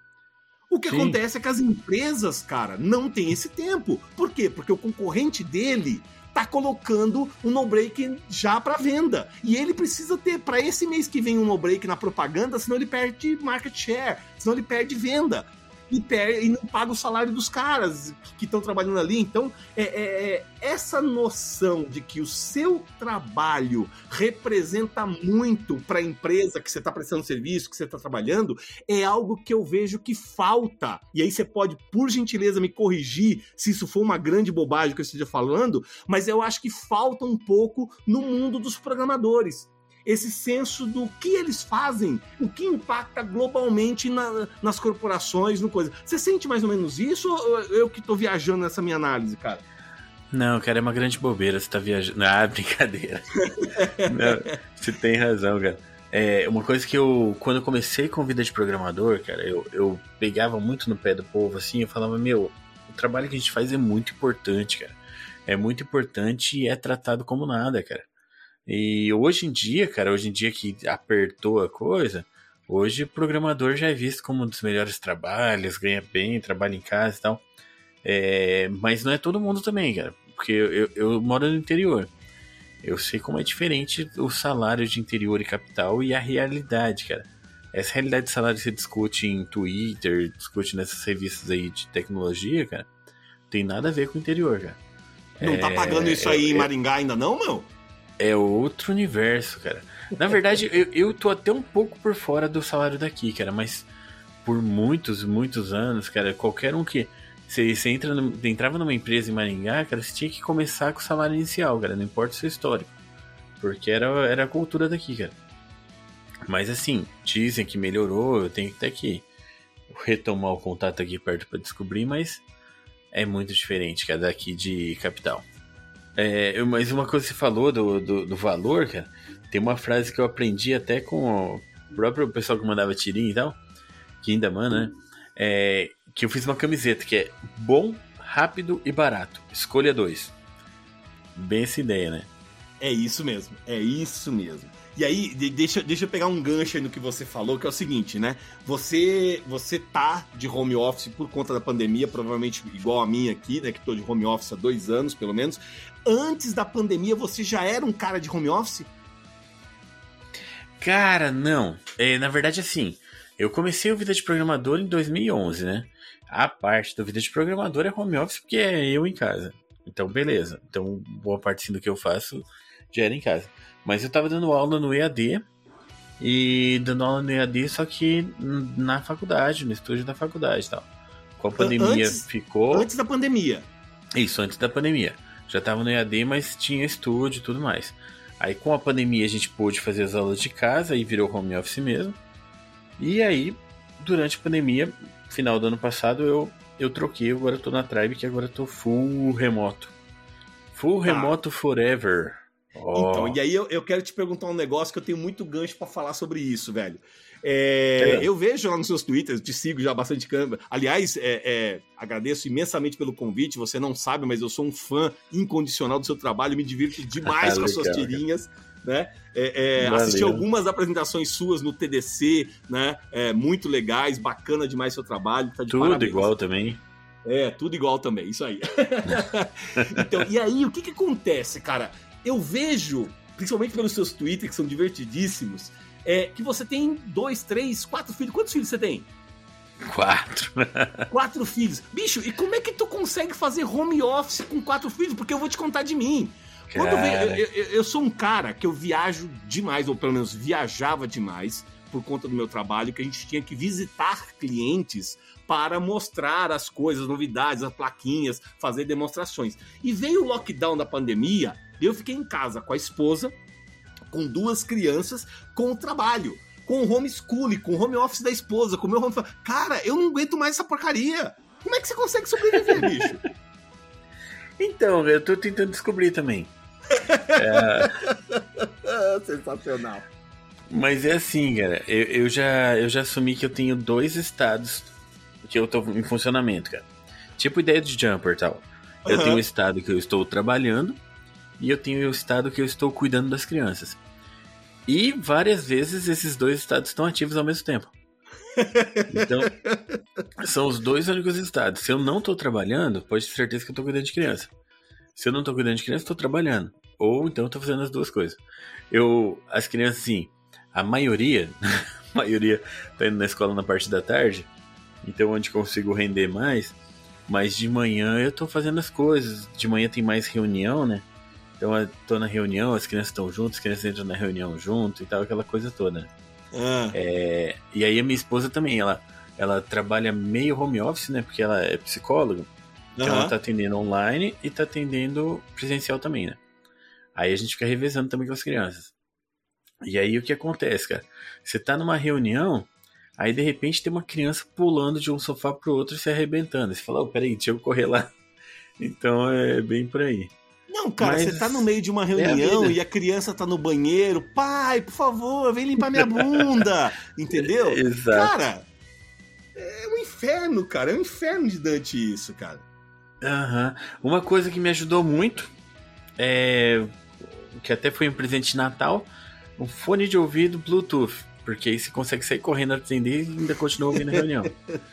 O que Sim. acontece é que as empresas, cara, não têm esse tempo. Por quê? Porque o concorrente dele tá colocando um no break já para venda. E ele precisa ter para esse mês que vem um no break na propaganda, senão ele perde market share, senão ele perde venda e, per, e não paga o salário dos caras que estão trabalhando ali. Então, é, é, é, essa noção de que o seu trabalho representa muito para a empresa que você está prestando serviço, que você está trabalhando, é algo que eu vejo que falta. E aí você pode, por gentileza, me corrigir se isso for uma grande bobagem que eu esteja falando, mas eu acho que falta um pouco no mundo dos programadores esse senso do que eles fazem, o que impacta globalmente na, nas corporações, no coisa. Você sente mais ou menos isso ou eu que tô viajando nessa minha análise, cara? Não, cara, é uma grande bobeira, você tá viajando. Ah, brincadeira. Não, você tem razão, cara. É, uma coisa que eu, quando eu comecei com vida de programador, cara, eu, eu pegava muito no pé do povo assim, eu falava, meu, o trabalho que a gente faz é muito importante, cara. É muito importante e é tratado como nada, cara. E hoje em dia, cara, hoje em dia que apertou a coisa, hoje o programador já é visto como um dos melhores trabalhos, ganha bem, trabalha em casa e tal. É, mas não é todo mundo também, cara, porque eu, eu, eu moro no interior. Eu sei como é diferente o salário de interior e capital e a realidade, cara. Essa realidade de salário se discute em Twitter, discute nessas revistas aí de tecnologia, cara. Tem nada a ver com o interior, cara. Não tá é, tá pagando isso aí é, em Maringá ainda não, meu? É outro universo, cara. Na verdade, eu, eu tô até um pouco por fora do salário daqui, cara, mas por muitos, muitos anos, cara, qualquer um que. Você, você entra no, entrava numa empresa em Maringá, cara, você tinha que começar com o salário inicial, cara, não importa o seu histórico. Porque era, era a cultura daqui, cara. Mas assim, dizem que melhorou, eu tenho até que retomar o contato aqui perto para descobrir, mas é muito diferente, cara, daqui de capital. É, mas uma coisa que você falou do, do, do, valor, cara, tem uma frase que eu aprendi até com o próprio pessoal que mandava tirinha e tal, que ainda manda, né? É, que eu fiz uma camiseta que é bom, rápido e barato. Escolha dois. Bem essa ideia, né? É isso mesmo, é isso mesmo. E aí, deixa, deixa eu pegar um gancho aí no que você falou, que é o seguinte, né? Você você tá de home office por conta da pandemia, provavelmente igual a minha aqui, né? Que tô de home office há dois anos, pelo menos. Antes da pandemia, você já era um cara de home office? Cara, não. É, na verdade, assim, eu comecei o Vida de Programador em 2011, né? A parte do Vida de Programador é home office porque é eu em casa. Então, beleza. Então, boa parte do que eu faço já era em casa. Mas eu tava dando aula no EAD e dando aula no EAD, só que na faculdade, no estúdio da faculdade e tal. Com a pandemia antes, ficou. Antes da pandemia. Isso, antes da pandemia. Já tava no EAD, mas tinha estúdio e tudo mais. Aí com a pandemia a gente pôde fazer as aulas de casa e virou home office mesmo. E aí, durante a pandemia, final do ano passado, eu, eu troquei, agora eu tô na Tribe, que agora eu tô full remoto. Full tá. remoto forever. Oh. Então, e aí eu, eu quero te perguntar um negócio que eu tenho muito gancho para falar sobre isso, velho. É, é. Eu vejo lá nos seus twitters, te sigo já bastante câmera. Aliás, é, é, agradeço imensamente pelo convite. Você não sabe, mas eu sou um fã incondicional do seu trabalho, me divirto demais com as suas tirinhas. Né? É, é, assisti algumas apresentações suas no TDC, né? Muito legais, bacana demais seu trabalho. Tá Tudo parabéns. igual também. É, tudo igual também, isso aí. então, e aí, o que que acontece, cara? Eu vejo, principalmente pelos seus tweets, que são divertidíssimos, é que você tem dois, três, quatro filhos. Quantos filhos você tem? Quatro. quatro filhos. Bicho, e como é que tu consegue fazer home office com quatro filhos? Porque eu vou te contar de mim. Quando eu, eu, eu, sou um cara que eu viajo demais, ou pelo menos viajava demais por conta do meu trabalho, que a gente tinha que visitar clientes para mostrar as coisas, novidades, as plaquinhas, fazer demonstrações. E veio o lockdown da pandemia, eu fiquei em casa com a esposa, com duas crianças, com o trabalho, com o homeschooling, com o home office da esposa, com o meu home Cara, eu não aguento mais essa porcaria. Como é que você consegue sobreviver, bicho? Então, eu tô tentando descobrir também. é... Sensacional. Mas é assim, cara. Eu, eu, já, eu já assumi que eu tenho dois estados que eu tô em funcionamento, cara. Tipo ideia de jumper e tal. Eu uhum. tenho um estado que eu estou trabalhando e eu tenho o estado que eu estou cuidando das crianças. E várias vezes esses dois estados estão ativos ao mesmo tempo. Então, são os dois únicos estados. Se eu não estou trabalhando, pode ter certeza que eu estou cuidando de criança. Se eu não estou cuidando de criança, estou trabalhando. Ou então estou fazendo as duas coisas. Eu, as crianças, assim, a maioria, a maioria tá indo na escola na parte da tarde, então onde consigo render mais. Mas de manhã eu tô fazendo as coisas. De manhã tem mais reunião, né? Então eu tô na reunião, as crianças estão juntas, as crianças entram na reunião junto e tal, aquela coisa toda. Ah. É, e aí a minha esposa também, ela, ela trabalha meio home office, né? Porque ela é psicóloga. Então uhum. ela tá atendendo online e tá atendendo presencial também, né? Aí a gente fica revezando também com as crianças. E aí o que acontece, cara? Você tá numa reunião, aí de repente tem uma criança pulando de um sofá pro outro e se arrebentando. Você fala, oh, peraí, deixa eu correr lá. Então é bem por aí. Não, cara, Mas... você tá no meio de uma é reunião é e a criança tá no banheiro. Pai, por favor, vem limpar minha bunda. Entendeu? Exato. Cara, é um inferno, cara. É um inferno de Dante isso, cara. Aham. Uhum. Uma coisa que me ajudou muito é. Que até foi um presente de Natal. Um fone de ouvido Bluetooth. Porque aí você consegue sair correndo atender e ainda continua ouvindo a reunião.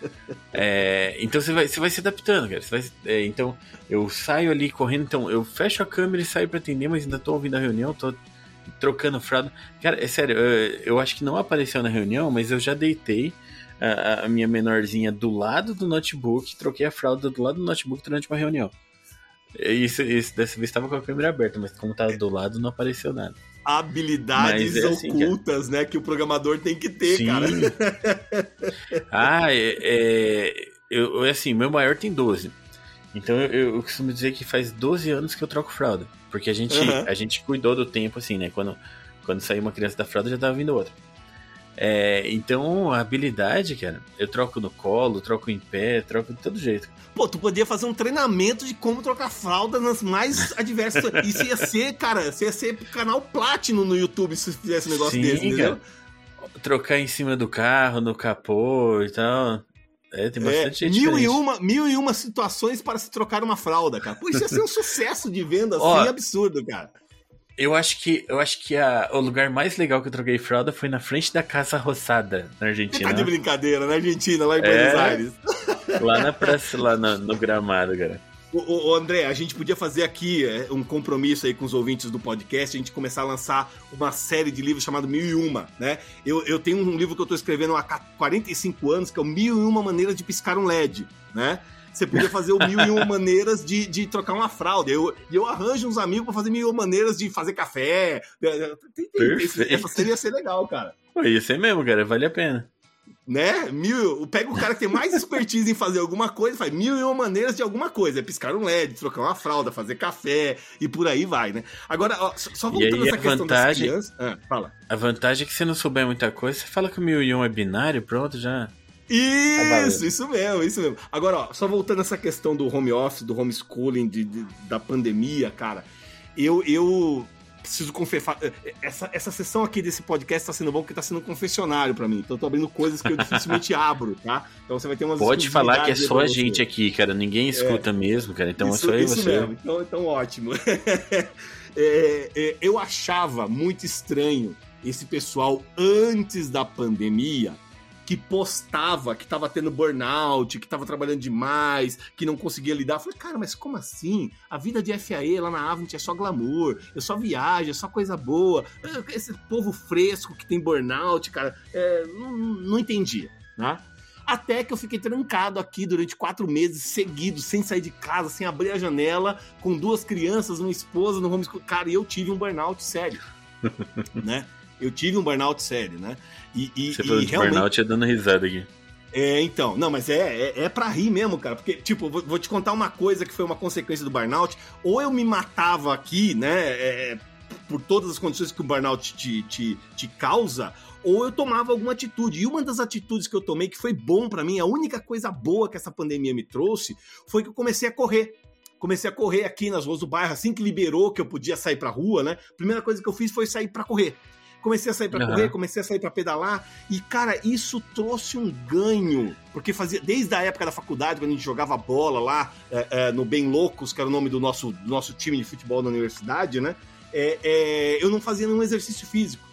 é, então você vai, você vai se adaptando, cara. Vai, é, então eu saio ali correndo, então eu fecho a câmera e saio para atender, mas ainda tô ouvindo a reunião, tô trocando fralda. Cara, é sério, eu, eu acho que não apareceu na reunião, mas eu já deitei a, a, minha menorzinha do lado do notebook, troquei a fralda do lado do notebook durante uma reunião. Isso, isso dessa vez estava com a câmera aberta, mas como tava do lado, não apareceu nada habilidades é assim, ocultas, né, que o programador tem que ter, Sim. cara. ah, é, é, eu, assim, meu maior tem 12. Então eu, eu, costumo dizer que faz 12 anos que eu troco fralda. Porque a gente, uhum. a gente cuidou do tempo, assim, né? Quando, quando saiu uma criança da fralda, já tava vindo outra. É, então, a habilidade, cara, eu troco no colo, troco em pé, troco de todo jeito. Pô, tu podia fazer um treinamento de como trocar fralda nas mais adversas. Isso ia ser, cara, isso ia ser canal Platinum no YouTube se fizesse um negócio Sim, desse, entendeu? Cara. Trocar em cima do carro, no capô e tal. É, tem bastante é, gente mil e, uma, mil e uma situações para se trocar uma fralda, cara. Pô, isso ia ser um sucesso de venda assim, Ó, absurdo, cara. Eu acho que, eu acho que a, o lugar mais legal que eu troquei fralda foi na frente da Casa Roçada, na Argentina. Tá de brincadeira, na Argentina, lá em é, Buenos Aires. Lá na praça, lá no, no gramado, cara. Ô, ô, André, a gente podia fazer aqui é, um compromisso aí com os ouvintes do podcast, a gente começar a lançar uma série de livros chamado Mil e Uma, né? Eu, eu tenho um livro que eu tô escrevendo há 45 anos, que é o Mil e Uma Maneiras de Piscar um LED, né? Você podia fazer o mil e uma maneiras de, de trocar uma fralda. E eu, eu arranjo uns amigos para fazer mil e uma maneiras de fazer café. Perfeito. Essa seria ser legal, cara. Pô, ia ser mesmo, cara. Vale a pena. Né? Mil, pega o cara que tem mais expertise em fazer alguma coisa, faz mil e uma maneiras de alguma coisa. É piscar um LED, trocar uma fralda, fazer café e por aí vai, né? Agora, ó, só voltando nessa questão vantagem, das crianças. Ah, fala. A vantagem é que se não souber muita coisa, você fala que o mil e um é binário, pronto, já. Isso, isso mesmo, isso mesmo. Agora, ó, só voltando nessa questão do home office, do homeschooling, de, de, da pandemia, cara, eu, eu preciso confessar. Essa, essa sessão aqui desse podcast tá sendo bom porque tá sendo um confessionário para mim. Então eu tô abrindo coisas que eu dificilmente abro, tá? Então você vai ter umas. Pode falar que é só a gente aqui, cara. Ninguém escuta é, mesmo, cara. Então isso, é só eu isso você. Mesmo. Então, então ótimo. é, é, eu achava muito estranho esse pessoal antes da pandemia que postava que tava tendo burnout, que tava trabalhando demais, que não conseguia lidar. Eu falei, cara, mas como assim? A vida de FAE lá na Avent é só glamour, é só viagem, é só coisa boa. Esse povo fresco que tem burnout, cara, é, não, não entendia, né? Até que eu fiquei trancado aqui durante quatro meses seguidos, sem sair de casa, sem abrir a janela, com duas crianças, uma esposa no homeschool. Cara, e eu tive um burnout sério, né? Eu tive um burnout sério, né? E, e, Você falou de realmente... burnout, é dando risada aqui. É, então, não, mas é, é, é pra rir mesmo, cara. Porque, tipo, vou, vou, te contar uma coisa que foi uma consequência do burnout. Ou eu me matava aqui, né, é, por todas as condições que o burnout te, te, te causa, ou eu tomava alguma atitude. E uma das atitudes que eu tomei, que foi bom para mim, a única coisa boa que essa pandemia me trouxe, foi que eu comecei a correr comecei a correr aqui nas ruas do bairro, assim que liberou que eu podia sair pra rua, né? Primeira coisa que eu fiz foi sair para correr comecei a sair para uhum. correr, comecei a sair para pedalar e cara, isso trouxe um ganho, porque fazia desde a época da faculdade quando a gente jogava bola lá é, é, no Bem Loucos, que era o nome do nosso, do nosso time de futebol da universidade, né? É, é eu não fazia nenhum exercício físico.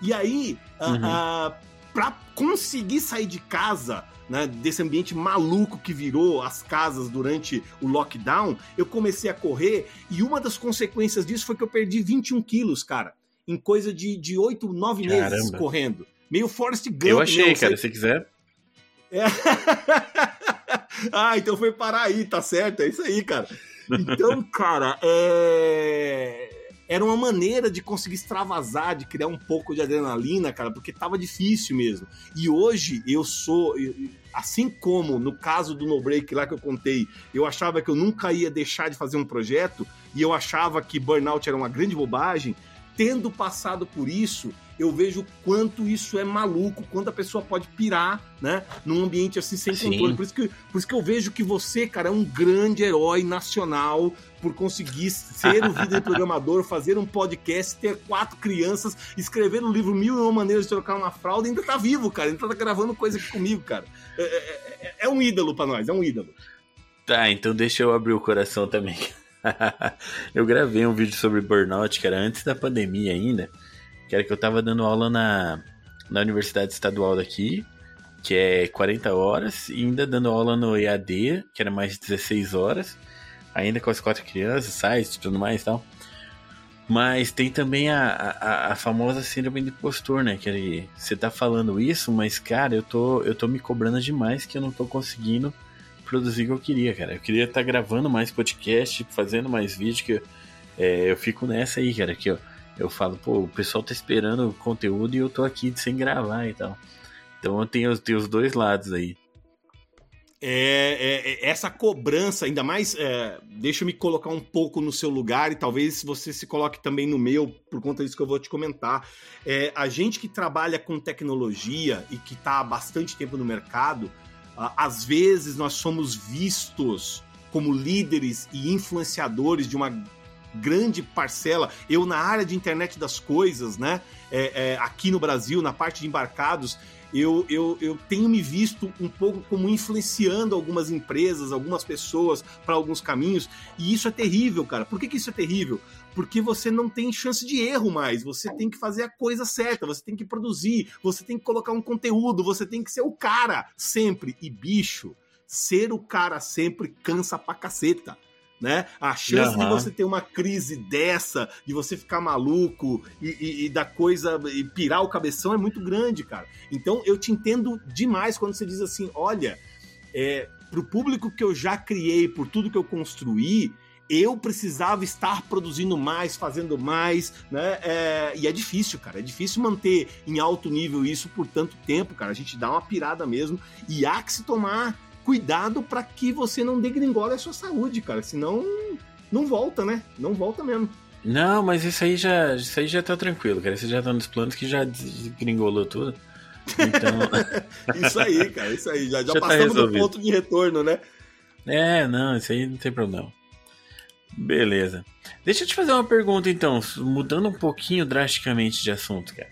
E aí, uhum. para conseguir sair de casa, né, desse ambiente maluco que virou as casas durante o lockdown, eu comecei a correr e uma das consequências disso foi que eu perdi 21 quilos, cara em coisa de, de 8, 9 Caramba. meses correndo. Meio Forrest Gump. Eu achei, meu, cara, se quiser. É. ah, então foi parar aí, tá certo, é isso aí, cara. Então, cara, é... era uma maneira de conseguir extravasar, de criar um pouco de adrenalina, cara, porque tava difícil mesmo. E hoje eu sou, assim como no caso do No Break lá que eu contei, eu achava que eu nunca ia deixar de fazer um projeto e eu achava que burnout era uma grande bobagem tendo passado por isso, eu vejo quanto isso é maluco, quanto a pessoa pode pirar, né? Num ambiente assim sem Sim. controle. Por isso, que, por isso que eu vejo que você, cara, é um grande herói nacional por conseguir ser o vídeo programador, fazer um podcast, ter quatro crianças, escrever um livro Mil e Uma Maneiras de Trocar uma Fralda ainda tá vivo, cara. Ainda tá gravando coisa aqui comigo, cara. É, é, é, é um ídolo para nós, é um ídolo. Tá, então deixa eu abrir o coração também. eu gravei um vídeo sobre burnout, que era antes da pandemia ainda, que era que eu tava dando aula na, na Universidade Estadual daqui, que é 40 horas, e ainda dando aula no EAD, que era mais de 16 horas, ainda com as quatro crianças, sites tudo mais e tal. Mas tem também a, a, a, famosa síndrome de impostor, né? Que você tá falando isso, mas cara, eu tô, eu tô me cobrando demais que eu não tô conseguindo produzir o que eu queria, cara. Eu queria estar tá gravando mais podcast, fazendo mais vídeo, que é, eu fico nessa aí, cara, que eu, eu falo, pô, o pessoal tá esperando conteúdo e eu tô aqui sem gravar e tal. Então eu tenho, eu tenho os dois lados aí. É, é, é, essa cobrança, ainda mais, é, deixa eu me colocar um pouco no seu lugar e talvez você se coloque também no meu, por conta disso que eu vou te comentar. É, a gente que trabalha com tecnologia e que está há bastante tempo no mercado, às vezes nós somos vistos como líderes e influenciadores de uma grande parcela. Eu, na área de internet das coisas, né, é, é, aqui no Brasil, na parte de embarcados, eu, eu, eu tenho me visto um pouco como influenciando algumas empresas, algumas pessoas para alguns caminhos, e isso é terrível, cara. Por que, que isso é terrível? Porque você não tem chance de erro mais, você tem que fazer a coisa certa, você tem que produzir, você tem que colocar um conteúdo, você tem que ser o cara sempre. E bicho, ser o cara sempre cansa pra caceta né? A chance uhum. de você ter uma crise dessa, de você ficar maluco e, e, e, da coisa e pirar o cabeção é muito grande, cara. Então eu te entendo demais quando você diz assim: olha, é, pro público que eu já criei, por tudo que eu construí, eu precisava estar produzindo mais, fazendo mais, né? É, e é difícil, cara. É difícil manter em alto nível isso por tanto tempo, cara. A gente dá uma pirada mesmo. E há que se tomar cuidado para que você não degringole a sua saúde, cara. Senão não volta, né? Não volta mesmo. Não, mas isso aí já, isso aí já tá tranquilo, cara. Você já tá nos planos que já desgringolou tudo. Então... isso aí, cara, isso aí. Já, já, já tá passamos tá do ponto de retorno, né? É, não, isso aí não tem problema. Beleza. Deixa eu te fazer uma pergunta então, mudando um pouquinho drasticamente de assunto, cara.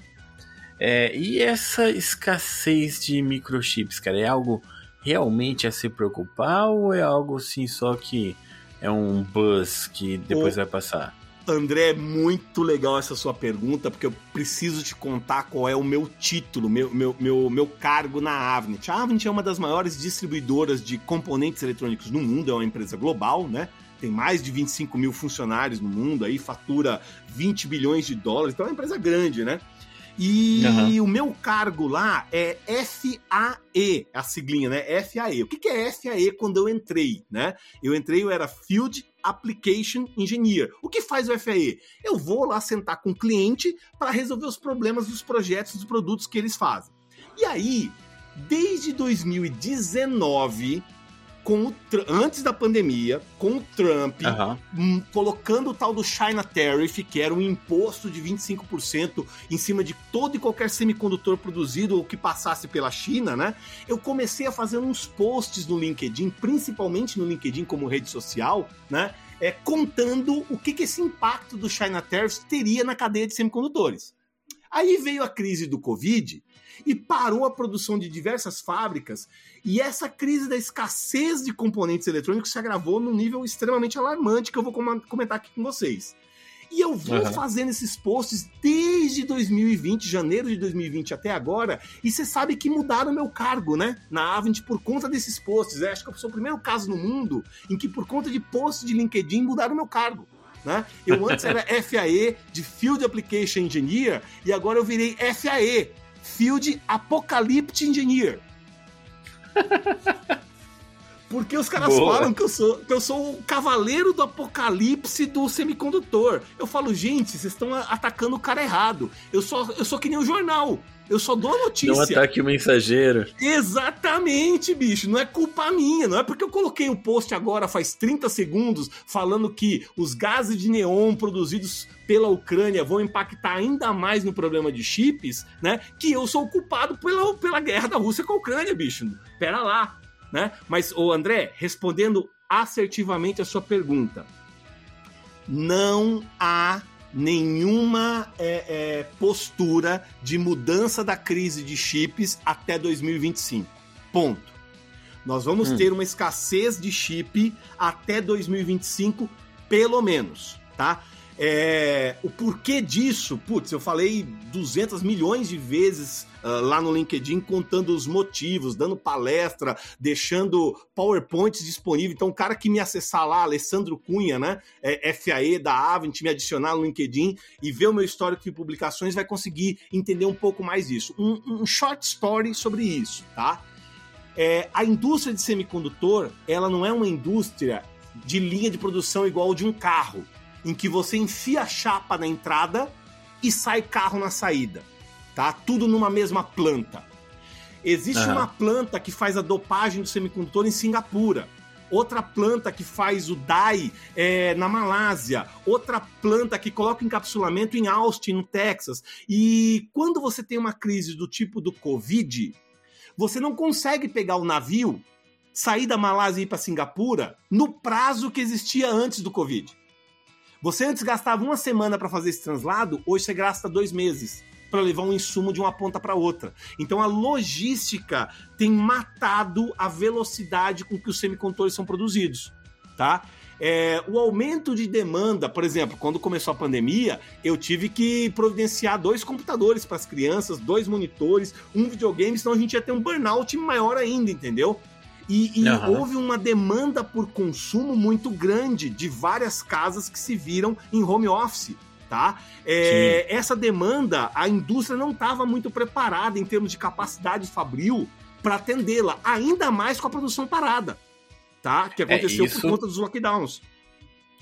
É, e essa escassez de microchips, cara, é algo realmente a se preocupar ou é algo assim só que é um buzz que depois vai passar? André, é muito legal essa sua pergunta, porque eu preciso te contar qual é o meu título, meu, meu, meu, meu cargo na Avnet. A Avnet é uma das maiores distribuidoras de componentes eletrônicos no mundo, é uma empresa global, né? Tem mais de 25 mil funcionários no mundo, aí fatura 20 bilhões de dólares, então é uma empresa grande, né? E uhum. o meu cargo lá é FAE, a siglinha, né? FAE. O que, que é FAE quando eu entrei, né? Eu entrei, eu era Field Application Engineer. O que faz o FAE? Eu vou lá sentar com o cliente para resolver os problemas dos projetos, dos produtos que eles fazem. E aí, desde 2019, com o, antes da pandemia, com o Trump, uhum. colocando o tal do China Tariff, que era um imposto de 25% em cima de todo e qualquer semicondutor produzido ou que passasse pela China, né? Eu comecei a fazer uns posts no LinkedIn, principalmente no LinkedIn como rede social, né? É, contando o que, que esse impacto do China Tariff teria na cadeia de semicondutores. Aí veio a crise do Covid e parou a produção de diversas fábricas e essa crise da escassez de componentes eletrônicos se agravou num nível extremamente alarmante que eu vou comentar aqui com vocês. E eu vou uhum. fazendo esses posts desde 2020, janeiro de 2020 até agora, e você sabe que mudaram meu cargo, né? Na Avent por conta desses posts. É, acho que eu sou o primeiro caso no mundo em que, por conta de posts de LinkedIn, mudaram meu cargo. Né? Eu antes era FAE de Field Application Engineer e agora eu virei FAE, Field Apocalypse Engineer. Porque os caras Boa. falam que eu, sou, que eu sou o cavaleiro do apocalipse do semicondutor. Eu falo, gente, vocês estão atacando o cara errado. Eu sou, eu sou que nem o jornal. Eu só dou a notícia. Não ataque o mensageiro. Exatamente, bicho. Não é culpa minha. Não é porque eu coloquei o post agora faz 30 segundos falando que os gases de neon produzidos pela Ucrânia vão impactar ainda mais no problema de chips, né? Que eu sou culpado pela, pela guerra da Rússia com a Ucrânia, bicho. Pera lá, né? Mas, o André, respondendo assertivamente a sua pergunta, não há nenhuma é, é, postura de mudança da crise de chips até 2025. Ponto. Nós vamos hum. ter uma escassez de chip até 2025, pelo menos, tá? É, o porquê disso, putz, eu falei 200 milhões de vezes uh, lá no LinkedIn contando os motivos, dando palestra, deixando PowerPoints disponíveis. Então, o cara que me acessar lá, Alessandro Cunha, né, é, FAE da Avent, me adicionar no LinkedIn e ver o meu histórico de publicações, vai conseguir entender um pouco mais disso. Um, um short story sobre isso, tá? É, a indústria de semicondutor, ela não é uma indústria de linha de produção igual de um carro em que você enfia a chapa na entrada e sai carro na saída, tá? Tudo numa mesma planta. Existe Aham. uma planta que faz a dopagem do semicondutor em Singapura. Outra planta que faz o dye é, na Malásia. Outra planta que coloca encapsulamento em Austin, no Texas. E quando você tem uma crise do tipo do Covid, você não consegue pegar o navio, sair da Malásia e ir para Singapura no prazo que existia antes do Covid. Você antes gastava uma semana para fazer esse translado, hoje você gasta dois meses para levar um insumo de uma ponta para outra. Então a logística tem matado a velocidade com que os semicondutores são produzidos, tá? É, o aumento de demanda, por exemplo, quando começou a pandemia, eu tive que providenciar dois computadores para as crianças, dois monitores, um videogame, senão a gente ia ter um burnout maior ainda, entendeu? E, e Aham. houve uma demanda por consumo muito grande de várias casas que se viram em home office. Tá? É, essa demanda, a indústria não estava muito preparada em termos de capacidade fabril para atendê-la, ainda mais com a produção parada, tá? Que aconteceu isso- por conta dos lockdowns.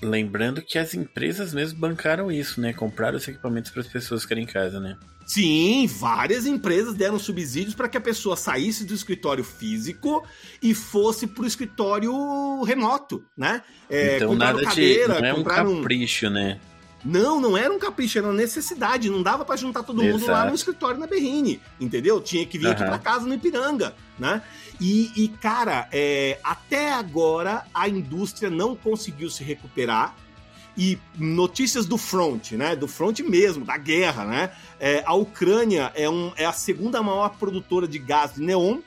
Lembrando que as empresas mesmo bancaram isso, né? Compraram os equipamentos para as pessoas ficarem em casa, né? Sim, várias empresas deram subsídios para que a pessoa saísse do escritório físico e fosse para o escritório remoto, né? É, então nada de. cadeira, Não é um capricho, né? Não, não era um capricho, era uma necessidade. Não dava pra juntar todo mundo lá no escritório na Berrine, entendeu? Tinha que vir aqui Aham. pra casa no Ipiranga, né? E, e, cara, é, até agora a indústria não conseguiu se recuperar. E notícias do front, né? Do front mesmo, da guerra, né? É, a Ucrânia é, um, é a segunda maior produtora de gás de neon.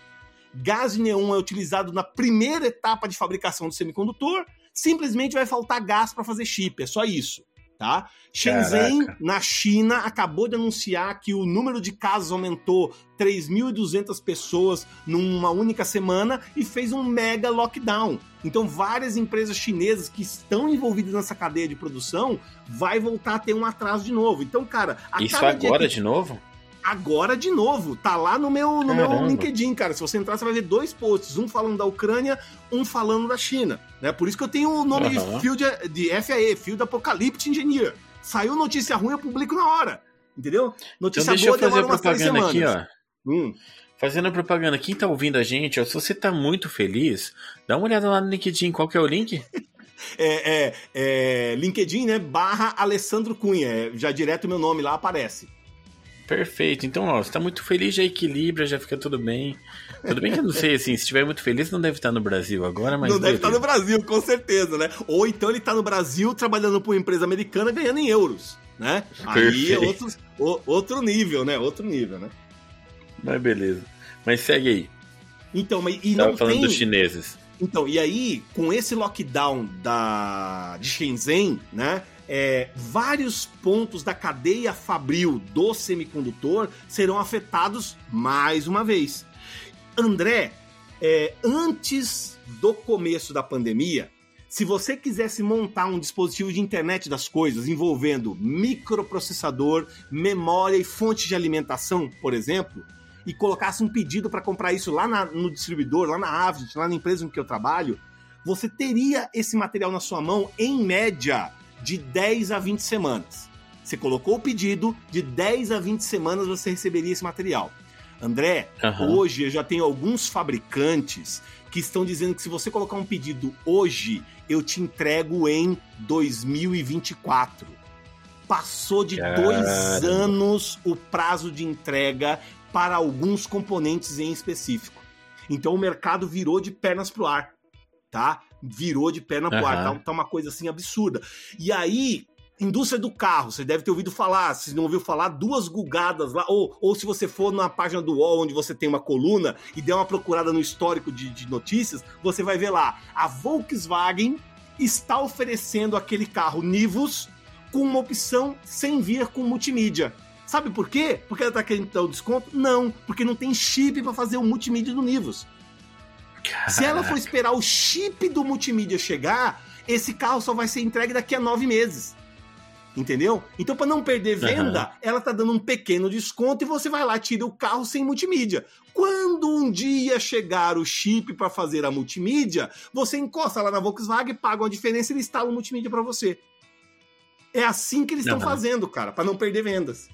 Gás de neon é utilizado na primeira etapa de fabricação do semicondutor. Simplesmente vai faltar gás para fazer chip, é só isso tá? Shenzhen, Caraca. na China, acabou de anunciar que o número de casos aumentou 3.200 pessoas numa única semana e fez um mega lockdown. Então, várias empresas chinesas que estão envolvidas nessa cadeia de produção vai voltar a ter um atraso de novo. Então, cara, a Isso agora que- de novo? Agora de novo. Tá lá no meu, no meu. LinkedIn, cara. Se você entrar, você vai ver dois posts, um falando da Ucrânia, um falando da China. Né? Por isso que eu tenho o nome Aham. de Field de FAE, Field Apocalypse Engineer. Saiu notícia ruim, eu publico na hora. Entendeu? Então Notícia eu boa fazer demora umas três propaganda aqui, semanas. ó. Hum. Fazendo a propaganda, quem tá ouvindo a gente, ó, se você tá muito feliz, dá uma olhada lá no LinkedIn, qual que é o link? É, é, é, LinkedIn, né? Barra Alessandro Cunha. É, já direto meu nome lá aparece. Perfeito. Então, ó, você tá muito feliz, já equilibra, já fica tudo bem. Tudo bem que eu não sei, assim, se estiver muito feliz, não deve estar no Brasil agora, mas. Não deve estar no. Brasil, com certeza, né? Ou então ele tá no Brasil trabalhando para uma empresa americana ganhando em euros, né? Aí é Perfeito. outro, o- outro nível, né? Outro nível, né? Mas beleza. Mas segue aí. Então, mas e Tava não falando tem... dos chineses. Então, e aí, com esse lockdown da de Shenzhen, né? É, vários pontos da cadeia fabril do semicondutor serão afetados mais uma vez. André, é, antes do começo da pandemia, se você quisesse montar um dispositivo de internet das coisas envolvendo microprocessador, memória e fonte de alimentação, por exemplo, e colocasse um pedido para comprar isso lá na- no distribuidor, lá na Avnet, lá na empresa em que eu trabalho, você teria esse material na sua mão em média de 10 a 20 semanas. Você colocou o pedido, de 10 a 20 semanas você receberia esse material. André, Aham. hoje eu já tenho alguns fabricantes que estão dizendo que se você colocar um pedido hoje, eu te entrego em 2024. Passou de Caramba. dois anos o prazo de entrega para alguns componentes em específico. Então o mercado virou de pernas pro ar, tá? Virou de perna pro ar, tá, tá uma coisa assim absurda. E aí, indústria do carro, você deve ter ouvido falar, se não ouviu falar, duas gugadas lá, ou, ou se você for na página do UOL, onde você tem uma coluna, e der uma procurada no histórico de, de notícias, você vai ver lá, a Volkswagen está oferecendo aquele carro Nivus com uma opção sem vir com multimídia. Sabe por quê? Porque ela tá querendo dar o desconto? Não, porque não tem chip para fazer o multimídia do Nivus. Se ela for esperar o chip do multimídia chegar, esse carro só vai ser entregue daqui a nove meses. Entendeu? Então, para não perder venda, Aham. ela tá dando um pequeno desconto e você vai lá tira o carro sem multimídia. Quando um dia chegar o chip para fazer a multimídia, você encosta lá na Volkswagen, paga uma diferença e ele instala o multimídia para você. É assim que eles estão Aham. fazendo, cara, para não perder vendas.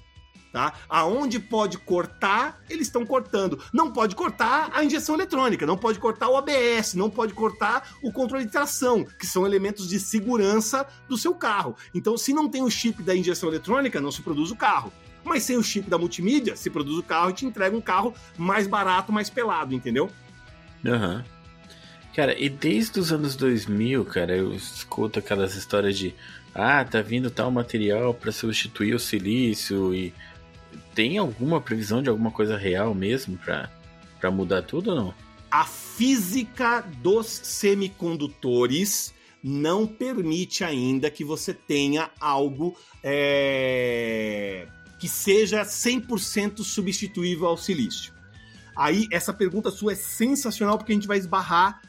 Tá? Aonde pode cortar, eles estão cortando. Não pode cortar a injeção eletrônica, não pode cortar o ABS, não pode cortar o controle de tração, que são elementos de segurança do seu carro. Então, se não tem o chip da injeção eletrônica, não se produz o carro. Mas sem o chip da multimídia, se produz o carro e te entrega um carro mais barato, mais pelado, entendeu? Aham. Uhum. Cara, e desde os anos 2000, cara, eu escuto aquelas histórias de ah, tá vindo tal material para substituir o silício e tem alguma previsão de alguma coisa real mesmo para mudar tudo ou não? A física dos semicondutores não permite ainda que você tenha algo é, que seja 100% substituível ao silício. Aí, essa pergunta sua é sensacional porque a gente vai esbarrar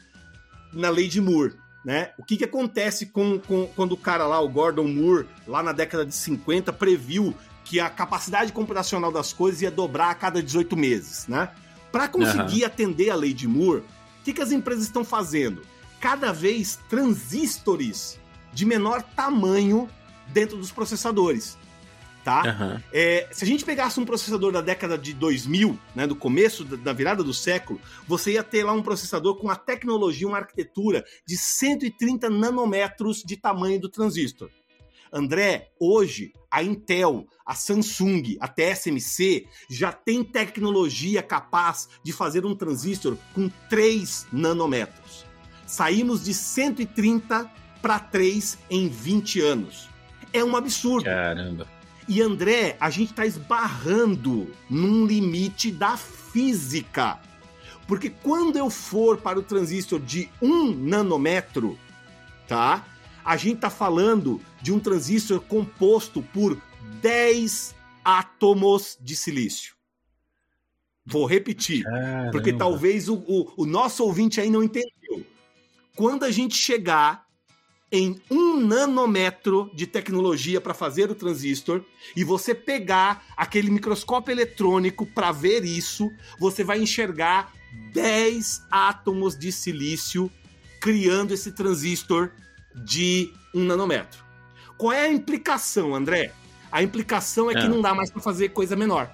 na lei de Moore. Né? O que, que acontece com, com, quando o cara lá, o Gordon Moore, lá na década de 50, previu que a capacidade computacional das coisas ia dobrar a cada 18 meses, né? Para conseguir uhum. atender a lei de Moore, o que, que as empresas estão fazendo? Cada vez transistores de menor tamanho dentro dos processadores tá? Uhum. É, se a gente pegasse um processador da década de 2000, né, do começo da, da, virada do século, você ia ter lá um processador com uma tecnologia, uma arquitetura de 130 nanômetros de tamanho do transistor. André, hoje a Intel, a Samsung, a TSMC já tem tecnologia capaz de fazer um transistor com 3 nanômetros. Saímos de 130 para 3 em 20 anos. É um absurdo. Caramba. E André, a gente está esbarrando num limite da física. Porque quando eu for para o transistor de 1 nanômetro, tá? A gente está falando de um transistor composto por 10 átomos de silício. Vou repetir, Caramba. porque talvez o, o, o nosso ouvinte aí não entendeu. Quando a gente chegar em um nanômetro de tecnologia para fazer o transistor e você pegar aquele microscópio eletrônico para ver isso, você vai enxergar 10 átomos de silício criando esse transistor de um nanômetro. Qual é a implicação, André? A implicação é que é. não dá mais para fazer coisa menor.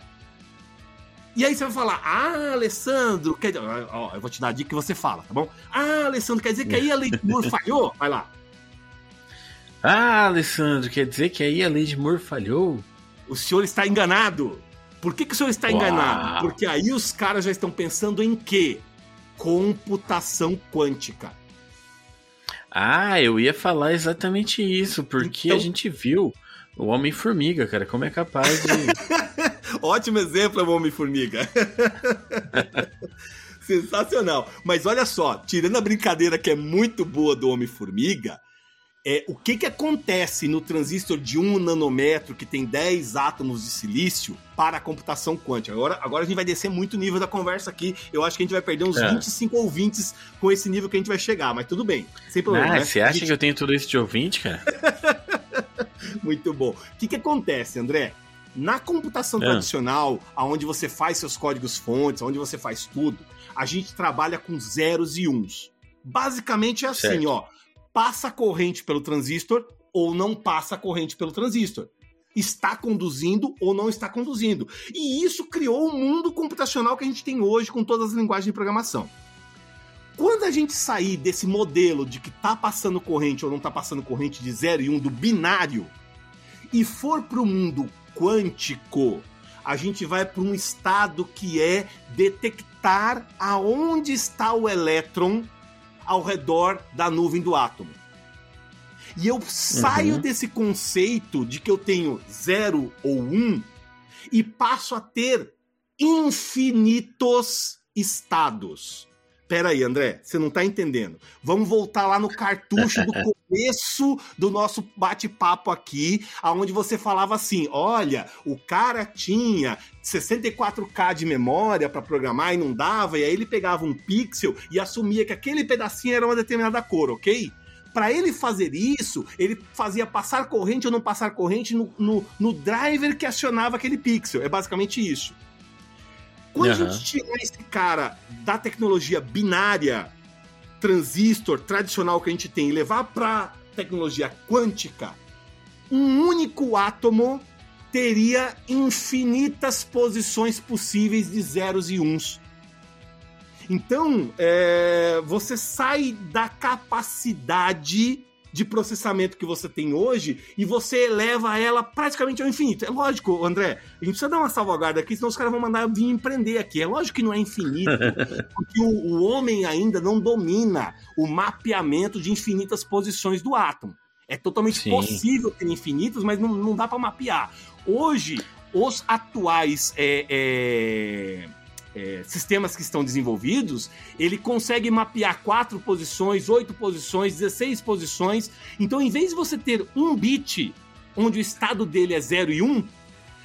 E aí você vai falar, ah, Alessandro, quer... Ó, eu vou te dar a dica que você fala, tá bom? Ah, Alessandro, quer dizer que aí a lei de Moore falhou? Vai lá. Ah, Alessandro, quer dizer que aí a lei de Moore falhou? O senhor está enganado. Por que, que o senhor está Uau. enganado? Porque aí os caras já estão pensando em quê? Computação quântica. Ah, eu ia falar exatamente isso, porque então... a gente viu o Homem-Formiga, cara, como é capaz de. Ótimo exemplo, o Homem-Formiga. Sensacional. Mas olha só, tirando a brincadeira que é muito boa do Homem-Formiga, é, o que, que acontece no transistor de 1 nanômetro que tem 10 átomos de silício para a computação quântica? Agora, agora a gente vai descer muito o nível da conversa aqui. Eu acho que a gente vai perder uns é. 25 ouvintes com esse nível que a gente vai chegar, mas tudo bem, sem problema. Ah, né? Você acha gente... que eu tenho tudo isso de ouvinte, cara? muito bom. O que, que acontece, André? Na computação é. tradicional, onde você faz seus códigos fontes, onde você faz tudo, a gente trabalha com zeros e uns. Basicamente é assim, certo. ó passa corrente pelo transistor ou não passa corrente pelo transistor. Está conduzindo ou não está conduzindo. E isso criou o mundo computacional que a gente tem hoje com todas as linguagens de programação. Quando a gente sair desse modelo de que está passando corrente ou não está passando corrente de 0 e 1 um, do binário e for para o mundo quântico, a gente vai para um estado que é detectar aonde está o elétron ao redor da nuvem do átomo. E eu saio uhum. desse conceito de que eu tenho zero ou um e passo a ter infinitos estados. Pera aí, André, você não tá entendendo. Vamos voltar lá no cartucho do começo do nosso bate-papo aqui, aonde você falava assim: olha, o cara tinha 64K de memória para programar e não dava, e aí ele pegava um pixel e assumia que aquele pedacinho era uma determinada cor, ok? Para ele fazer isso, ele fazia passar corrente ou não passar corrente no, no, no driver que acionava aquele pixel. É basicamente isso. Quando uhum. a gente tirar esse cara da tecnologia binária, transistor tradicional que a gente tem e levar para tecnologia quântica, um único átomo teria infinitas posições possíveis de zeros e uns. Então, é, você sai da capacidade de processamento que você tem hoje e você eleva ela praticamente ao infinito. É lógico, André, a gente precisa dar uma salvaguarda aqui, senão os caras vão mandar vir empreender aqui. É lógico que não é infinito, porque o, o homem ainda não domina o mapeamento de infinitas posições do átomo. É totalmente Sim. possível ter infinitos, mas não, não dá para mapear. Hoje, os atuais é, é é, sistemas que estão desenvolvidos, ele consegue mapear quatro posições, oito posições, 16 posições. Então, em vez de você ter um bit onde o estado dele é 0 e 1, um,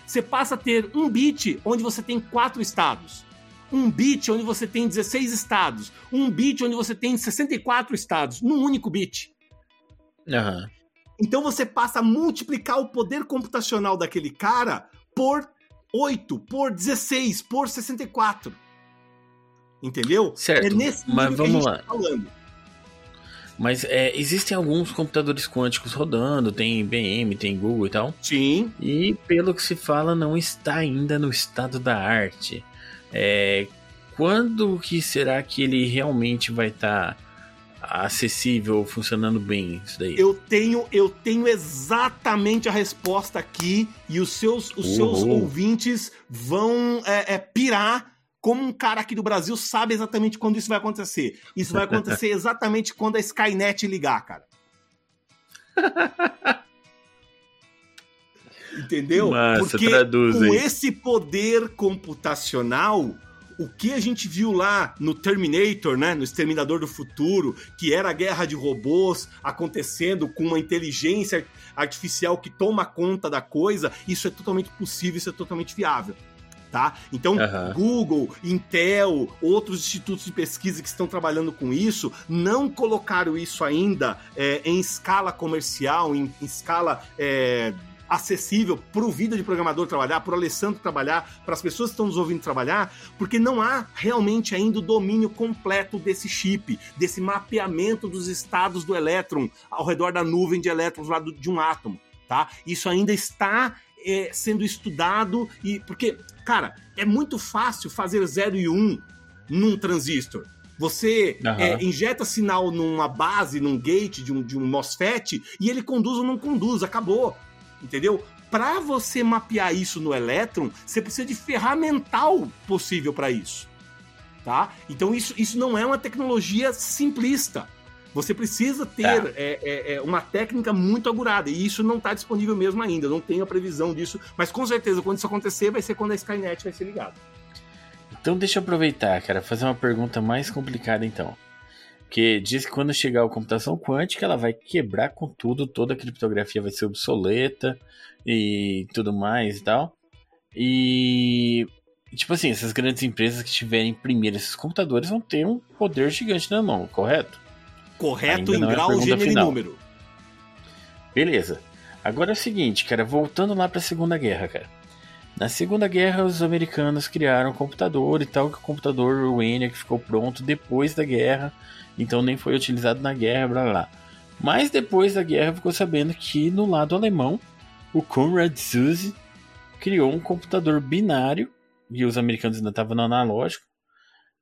você passa a ter um bit onde você tem quatro estados. Um bit onde você tem 16 estados. Um bit onde você tem 64 estados, num único bit. Uhum. Então você passa a multiplicar o poder computacional daquele cara por 8 por 16 por 64. Entendeu? Certo. É nesse mas vamos lá. Tá falando. Mas é, existem alguns computadores quânticos rodando, tem IBM, tem Google e tal. Sim. E pelo que se fala, não está ainda no estado da arte. É, quando que será que ele realmente vai estar tá acessível, funcionando bem isso daí? Eu tenho, eu tenho exatamente a resposta aqui e os seus, os uhum. seus ouvintes vão é, é, pirar como um cara aqui do Brasil sabe exatamente quando isso vai acontecer. Isso vai acontecer exatamente quando a Skynet ligar, cara. Entendeu? Massa, Porque com esse poder computacional, o que a gente viu lá no Terminator, né, no Exterminador do Futuro, que era a guerra de robôs acontecendo com uma inteligência artificial que toma conta da coisa, isso é totalmente possível, isso é totalmente viável. Tá? Então, uhum. Google, Intel, outros institutos de pesquisa que estão trabalhando com isso, não colocaram isso ainda é, em escala comercial, em, em escala é, acessível para o vida de programador trabalhar, para o Alessandro trabalhar, para as pessoas que estão nos ouvindo trabalhar, porque não há realmente ainda o domínio completo desse chip, desse mapeamento dos estados do elétron ao redor da nuvem de elétrons lá do, de um átomo, tá? Isso ainda está é, sendo estudado e porque, cara, é muito fácil fazer 0 e 1 um num transistor. Você uhum. é, injeta sinal numa base, num gate de um, de um MOSFET e ele conduz ou não conduz, acabou entendeu? Para você mapear isso no Electron, você precisa de ferramental possível para isso, tá? Então isso, isso não é uma tecnologia simplista. Você precisa ter tá. é, é, é, uma técnica muito agurada, e isso não está disponível mesmo ainda, não tenho a previsão disso, mas com certeza quando isso acontecer vai ser quando a Skynet vai ser ligada. Então deixa eu aproveitar, cara, fazer uma pergunta mais complicada então. Porque diz que quando chegar a computação quântica, ela vai quebrar com tudo, toda a criptografia vai ser obsoleta e tudo mais e tal. E tipo assim, essas grandes empresas que tiverem primeiro esses computadores vão ter um poder gigante na mão, correto? Correto Ainda em é grau, gênero e número. Beleza. Agora é o seguinte, cara, voltando lá para a Segunda Guerra, cara. Na Segunda Guerra, os americanos criaram um computador e tal, que o computador o ENIAC ficou pronto depois da guerra então nem foi utilizado na guerra, blá blá. Mas depois da guerra ficou sabendo que no lado alemão, o Konrad Zuse criou um computador binário, e os americanos ainda estavam no analógico,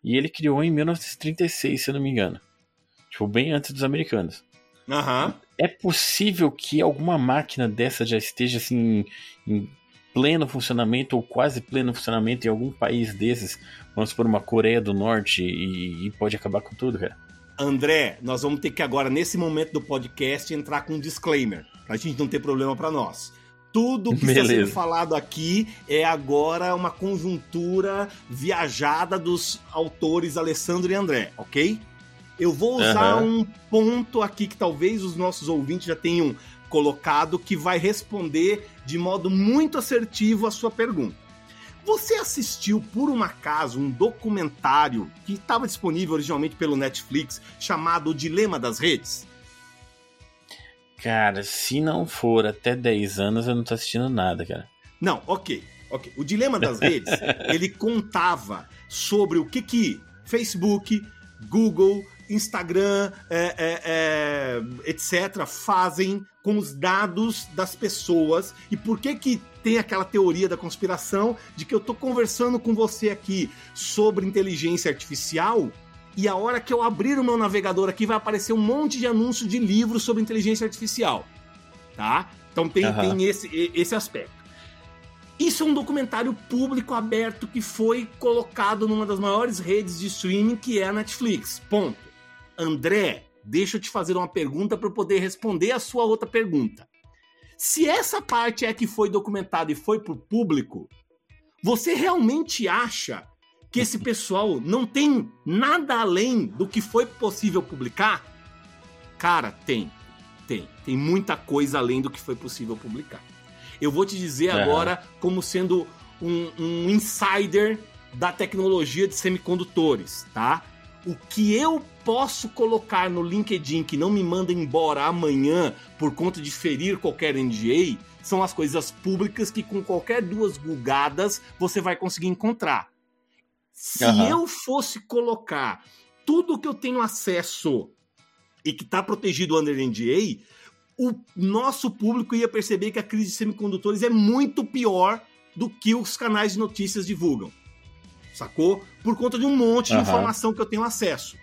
e ele criou em 1936, se eu não me engano. Tipo, bem antes dos americanos. Uhum. É possível que alguma máquina dessa já esteja assim em pleno funcionamento ou quase pleno funcionamento em algum país desses, vamos por uma Coreia do Norte e, e pode acabar com tudo, cara? André, nós vamos ter que agora, nesse momento do podcast, entrar com um disclaimer, pra gente não ter problema para nós. Tudo que Beleza. está sendo falado aqui é agora uma conjuntura viajada dos autores Alessandro e André, ok? Eu vou usar uhum. um ponto aqui que talvez os nossos ouvintes já tenham colocado que vai responder de modo muito assertivo a sua pergunta. Você assistiu por um acaso um documentário que estava disponível originalmente pelo Netflix chamado O Dilema das Redes? Cara, se não for até 10 anos, eu não tô assistindo nada, cara. Não, ok. ok. O Dilema das Redes, ele contava sobre o que que Facebook, Google, Instagram, é, é, é, etc., fazem com os dados das pessoas e por que que tem aquela teoria da conspiração de que eu tô conversando com você aqui sobre inteligência artificial e a hora que eu abrir o meu navegador aqui vai aparecer um monte de anúncios de livros sobre inteligência artificial, tá? Então tem, uhum. tem esse, esse aspecto. Isso é um documentário público aberto que foi colocado numa das maiores redes de streaming que é a Netflix. Ponto. André, deixa eu te fazer uma pergunta para eu poder responder a sua outra pergunta. Se essa parte é que foi documentada e foi pro público, você realmente acha que esse pessoal não tem nada além do que foi possível publicar? Cara, tem. Tem. Tem muita coisa além do que foi possível publicar. Eu vou te dizer uhum. agora como sendo um, um insider da tecnologia de semicondutores, tá? O que eu posso colocar no LinkedIn que não me manda embora amanhã por conta de ferir qualquer NDA são as coisas públicas que com qualquer duas gugadas você vai conseguir encontrar. Se uhum. eu fosse colocar tudo que eu tenho acesso e que está protegido under NDA, o nosso público ia perceber que a crise de semicondutores é muito pior do que os canais de notícias divulgam. Sacou? Por conta de um monte uhum. de informação que eu tenho acesso.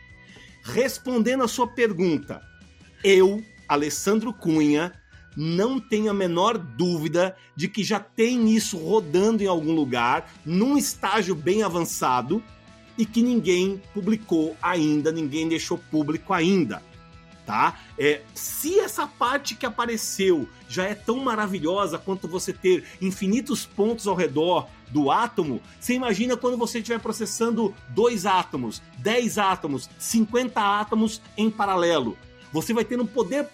Respondendo a sua pergunta, eu, Alessandro Cunha, não tenho a menor dúvida de que já tem isso rodando em algum lugar, num estágio bem avançado, e que ninguém publicou ainda, ninguém deixou público ainda tá? É, se essa parte que apareceu já é tão maravilhosa quanto você ter infinitos pontos ao redor do átomo, você imagina quando você estiver processando dois átomos, 10 átomos, 50 átomos em paralelo. Você vai ter um poder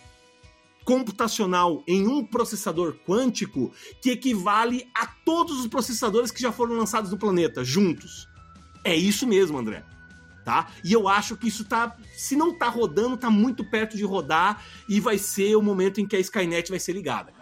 computacional em um processador quântico que equivale a todos os processadores que já foram lançados no planeta juntos. É isso mesmo, André tá? E eu acho que isso tá, se não tá rodando, tá muito perto de rodar e vai ser o momento em que a Skynet vai ser ligada.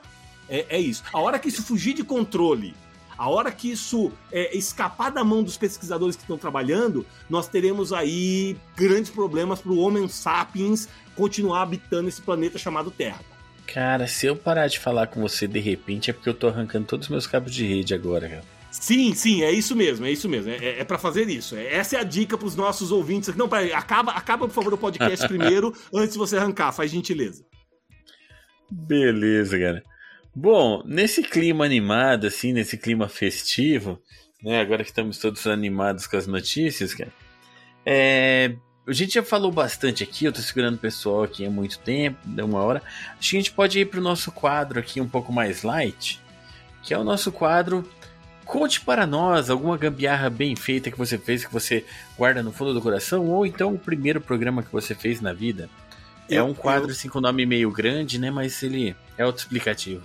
É, é isso. A hora que isso fugir de controle, a hora que isso é, escapar da mão dos pesquisadores que estão trabalhando, nós teremos aí grandes problemas para o Homem sapiens continuar habitando esse planeta chamado Terra. Cara, se eu parar de falar com você de repente é porque eu tô arrancando todos os meus cabos de rede agora, cara. Sim, sim, é isso mesmo, é isso mesmo. É, é, para fazer isso. É, essa é a dica para os nossos ouvintes. Não, peraí, acaba, acaba, por favor, o podcast primeiro, antes de você arrancar, faz gentileza. Beleza, cara. Bom, nesse clima animado, assim, nesse clima festivo, né? Agora que estamos todos animados com as notícias, cara. É, a gente já falou bastante aqui, eu tô segurando o pessoal aqui há muito tempo, deu uma hora. Acho que a gente pode ir pro nosso quadro aqui um pouco mais light, que é o nosso quadro Conte para nós alguma gambiarra bem feita que você fez, que você guarda no fundo do coração, ou então o primeiro programa que você fez na vida. É um quadro eu... assim com nome meio grande, né? Mas ele é autoexplicativo.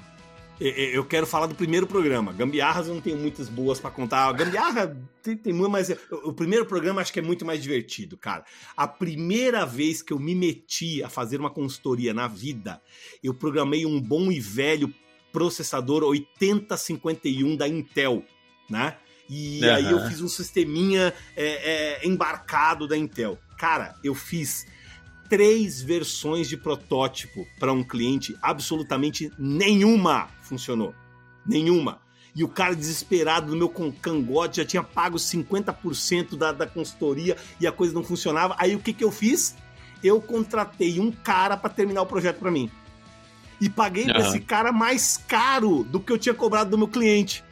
Eu quero falar do primeiro programa. Gambiarras eu não tenho muitas boas para contar. Gambiarra tem, tem muito, mas o primeiro programa acho que é muito mais divertido, cara. A primeira vez que eu me meti a fazer uma consultoria na vida, eu programei um bom e velho processador 8051 da Intel, né? E uhum. aí eu fiz um sisteminha é, é, embarcado da Intel. Cara, eu fiz três versões de protótipo para um cliente, absolutamente nenhuma funcionou. Nenhuma. E o cara desesperado no meu cangote já tinha pago 50% da, da consultoria e a coisa não funcionava. Aí o que, que eu fiz? Eu contratei um cara para terminar o projeto para mim e paguei uhum. pra esse cara mais caro do que eu tinha cobrado do meu cliente.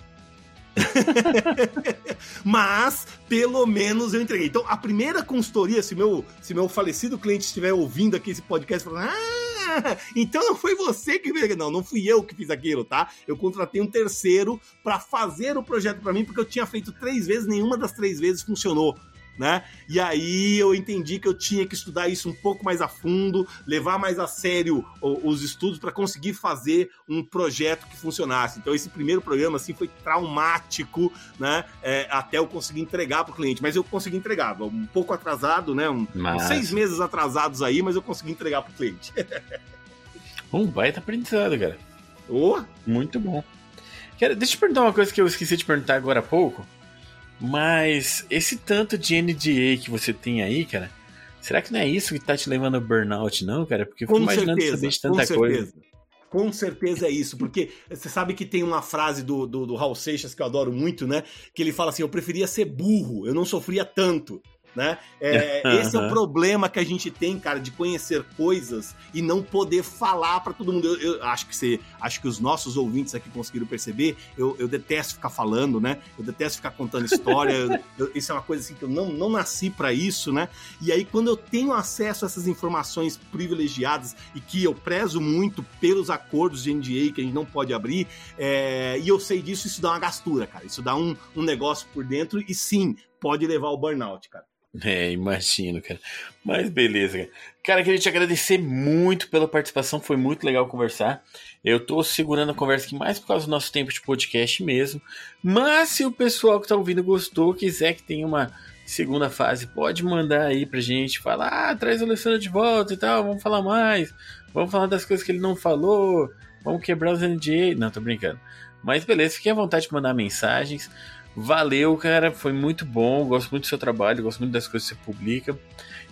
Mas, pelo menos eu entreguei. Então, a primeira consultoria, se meu, se meu falecido cliente estiver ouvindo aqui esse podcast, falando, ah, então não foi você que fez Não, não fui eu que fiz aquilo, tá? Eu contratei um terceiro para fazer o projeto para mim, porque eu tinha feito três vezes, nenhuma das três vezes funcionou né? E aí eu entendi que eu tinha que estudar isso um pouco mais a fundo, levar mais a sério os estudos para conseguir fazer um projeto que funcionasse. Então esse primeiro programa assim foi traumático, né? É, até eu conseguir entregar para o cliente, mas eu consegui entregar, um pouco atrasado, né? Um, mas... Seis meses atrasados aí, mas eu consegui entregar para o cliente. um baita aprendizado, cara. Oh. Muito bom. Cara, deixa eu perguntar uma coisa que eu esqueci de perguntar agora há pouco. Mas esse tanto de NDA que você tem aí, cara, Será que não é isso que tá te levando ao burnout, não, cara? Porque eu fico com imaginando certeza, saber de tanta coisa. Com certeza é isso, porque você sabe que tem uma frase do, do, do Raul Seixas que eu adoro muito, né? Que ele fala assim: eu preferia ser burro, eu não sofria tanto né? É, esse é o problema que a gente tem, cara, de conhecer coisas e não poder falar para todo mundo. Eu, eu, acho que você, acho que os nossos ouvintes aqui conseguiram perceber. Eu, eu detesto ficar falando, né? Eu detesto ficar contando história. eu, isso é uma coisa assim que eu não, não nasci para isso, né? E aí quando eu tenho acesso a essas informações privilegiadas e que eu prezo muito pelos acordos de NDA que a gente não pode abrir, é, e eu sei disso, isso dá uma gastura, cara. Isso dá um, um negócio por dentro e sim pode levar ao burnout, cara. É, imagino, cara. Mas beleza, cara. Cara, queria te agradecer muito pela participação, foi muito legal conversar. Eu tô segurando a conversa aqui mais por causa do nosso tempo de podcast mesmo. Mas se o pessoal que tá ouvindo gostou, quiser que tenha uma segunda fase, pode mandar aí pra gente. Falar, ah, traz o Alessandro de volta e tal, vamos falar mais. Vamos falar das coisas que ele não falou. Vamos quebrar os NDA. Não, tô brincando. Mas beleza, fiquem à vontade de mandar mensagens. Valeu, cara. Foi muito bom. Gosto muito do seu trabalho, gosto muito das coisas que você publica.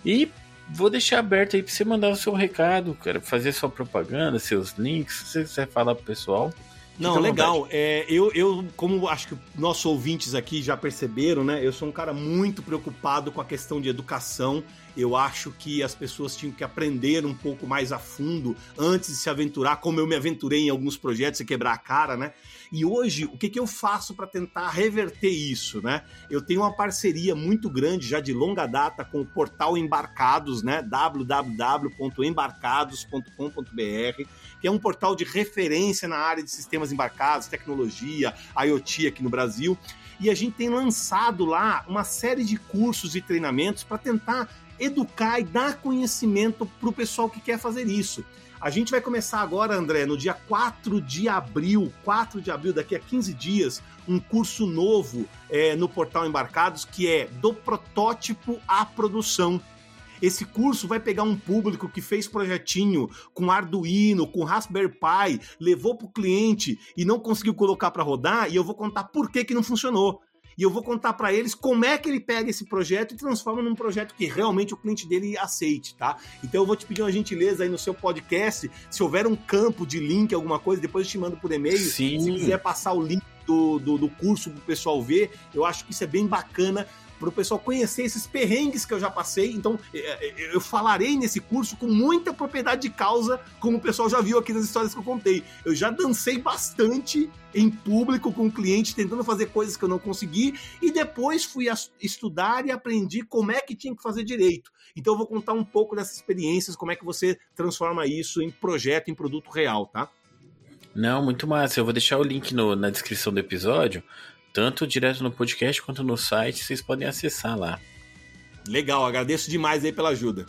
E vou deixar aberto aí para você mandar o seu recado, cara, fazer sua propaganda, seus links, se você quiser falar pro pessoal. Não, legal. É, eu, eu, como acho que nossos ouvintes aqui já perceberam, né? Eu sou um cara muito preocupado com a questão de educação. Eu acho que as pessoas tinham que aprender um pouco mais a fundo antes de se aventurar, como eu me aventurei em alguns projetos e quebrar a cara, né? E hoje, o que, que eu faço para tentar reverter isso, né? Eu tenho uma parceria muito grande, já de longa data, com o portal Embarcados, né? www.embarcados.com.br, que é um portal de referência na área de sistemas embarcados, tecnologia, IoT aqui no Brasil. E a gente tem lançado lá uma série de cursos e treinamentos para tentar educar e dar conhecimento para o pessoal que quer fazer isso. A gente vai começar agora, André, no dia 4 de abril, 4 de abril, daqui a 15 dias, um curso novo é, no Portal Embarcados que é do protótipo à produção. Esse curso vai pegar um público que fez projetinho com Arduino, com Raspberry Pi, levou para o cliente e não conseguiu colocar para rodar, e eu vou contar por que, que não funcionou e eu vou contar para eles como é que ele pega esse projeto e transforma num projeto que realmente o cliente dele aceite, tá? Então eu vou te pedir uma gentileza aí no seu podcast, se houver um campo de link, alguma coisa, depois eu te mando por e-mail. Sim. Se quiser passar o link do, do, do curso pro pessoal ver, eu acho que isso é bem bacana para o pessoal conhecer esses perrengues que eu já passei. Então, é, é, eu falarei nesse curso com muita propriedade de causa, como o pessoal já viu aqui nas histórias que eu contei. Eu já dancei bastante em público com o cliente, tentando fazer coisas que eu não consegui, e depois fui estudar e aprendi como é que tinha que fazer direito. Então, eu vou contar um pouco dessas experiências, como é que você transforma isso em projeto, em produto real, tá? Não, muito massa. Eu vou deixar o link no, na descrição do episódio tanto direto no podcast quanto no site, vocês podem acessar lá. Legal, agradeço demais aí pela ajuda.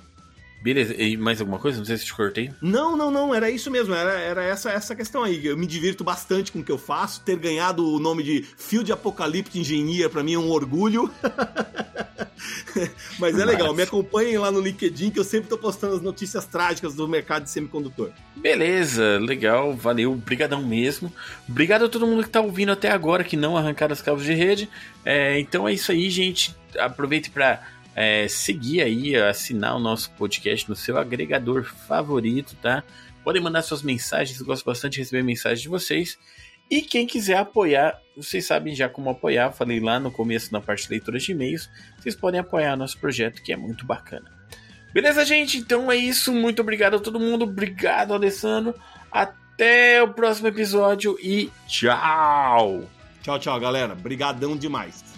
Beleza, e mais alguma coisa? Não sei se te cortei. Não, não, não, era isso mesmo, era, era essa, essa questão aí. Eu me divirto bastante com o que eu faço. Ter ganhado o nome de Field Apocalypse Engineer para mim é um orgulho. Mas é legal, me acompanhem lá no LinkedIn que eu sempre tô postando as notícias trágicas do mercado de semicondutor. Beleza, legal, valeu, brigadão mesmo. Obrigado a todo mundo que tá ouvindo até agora, que não arrancaram as cabos de rede. É, então é isso aí, gente. Aproveite para é, seguir aí, assinar o nosso podcast no seu agregador favorito, tá? Podem mandar suas mensagens, gosto bastante de receber mensagens de vocês. E quem quiser apoiar, vocês sabem já como apoiar, falei lá no começo na parte de leitura de e-mails, vocês podem apoiar nosso projeto que é muito bacana. Beleza, gente? Então é isso. Muito obrigado a todo mundo. Obrigado, Alessandro. Até o próximo episódio e tchau! Tchau, tchau, galera. Brigadão demais.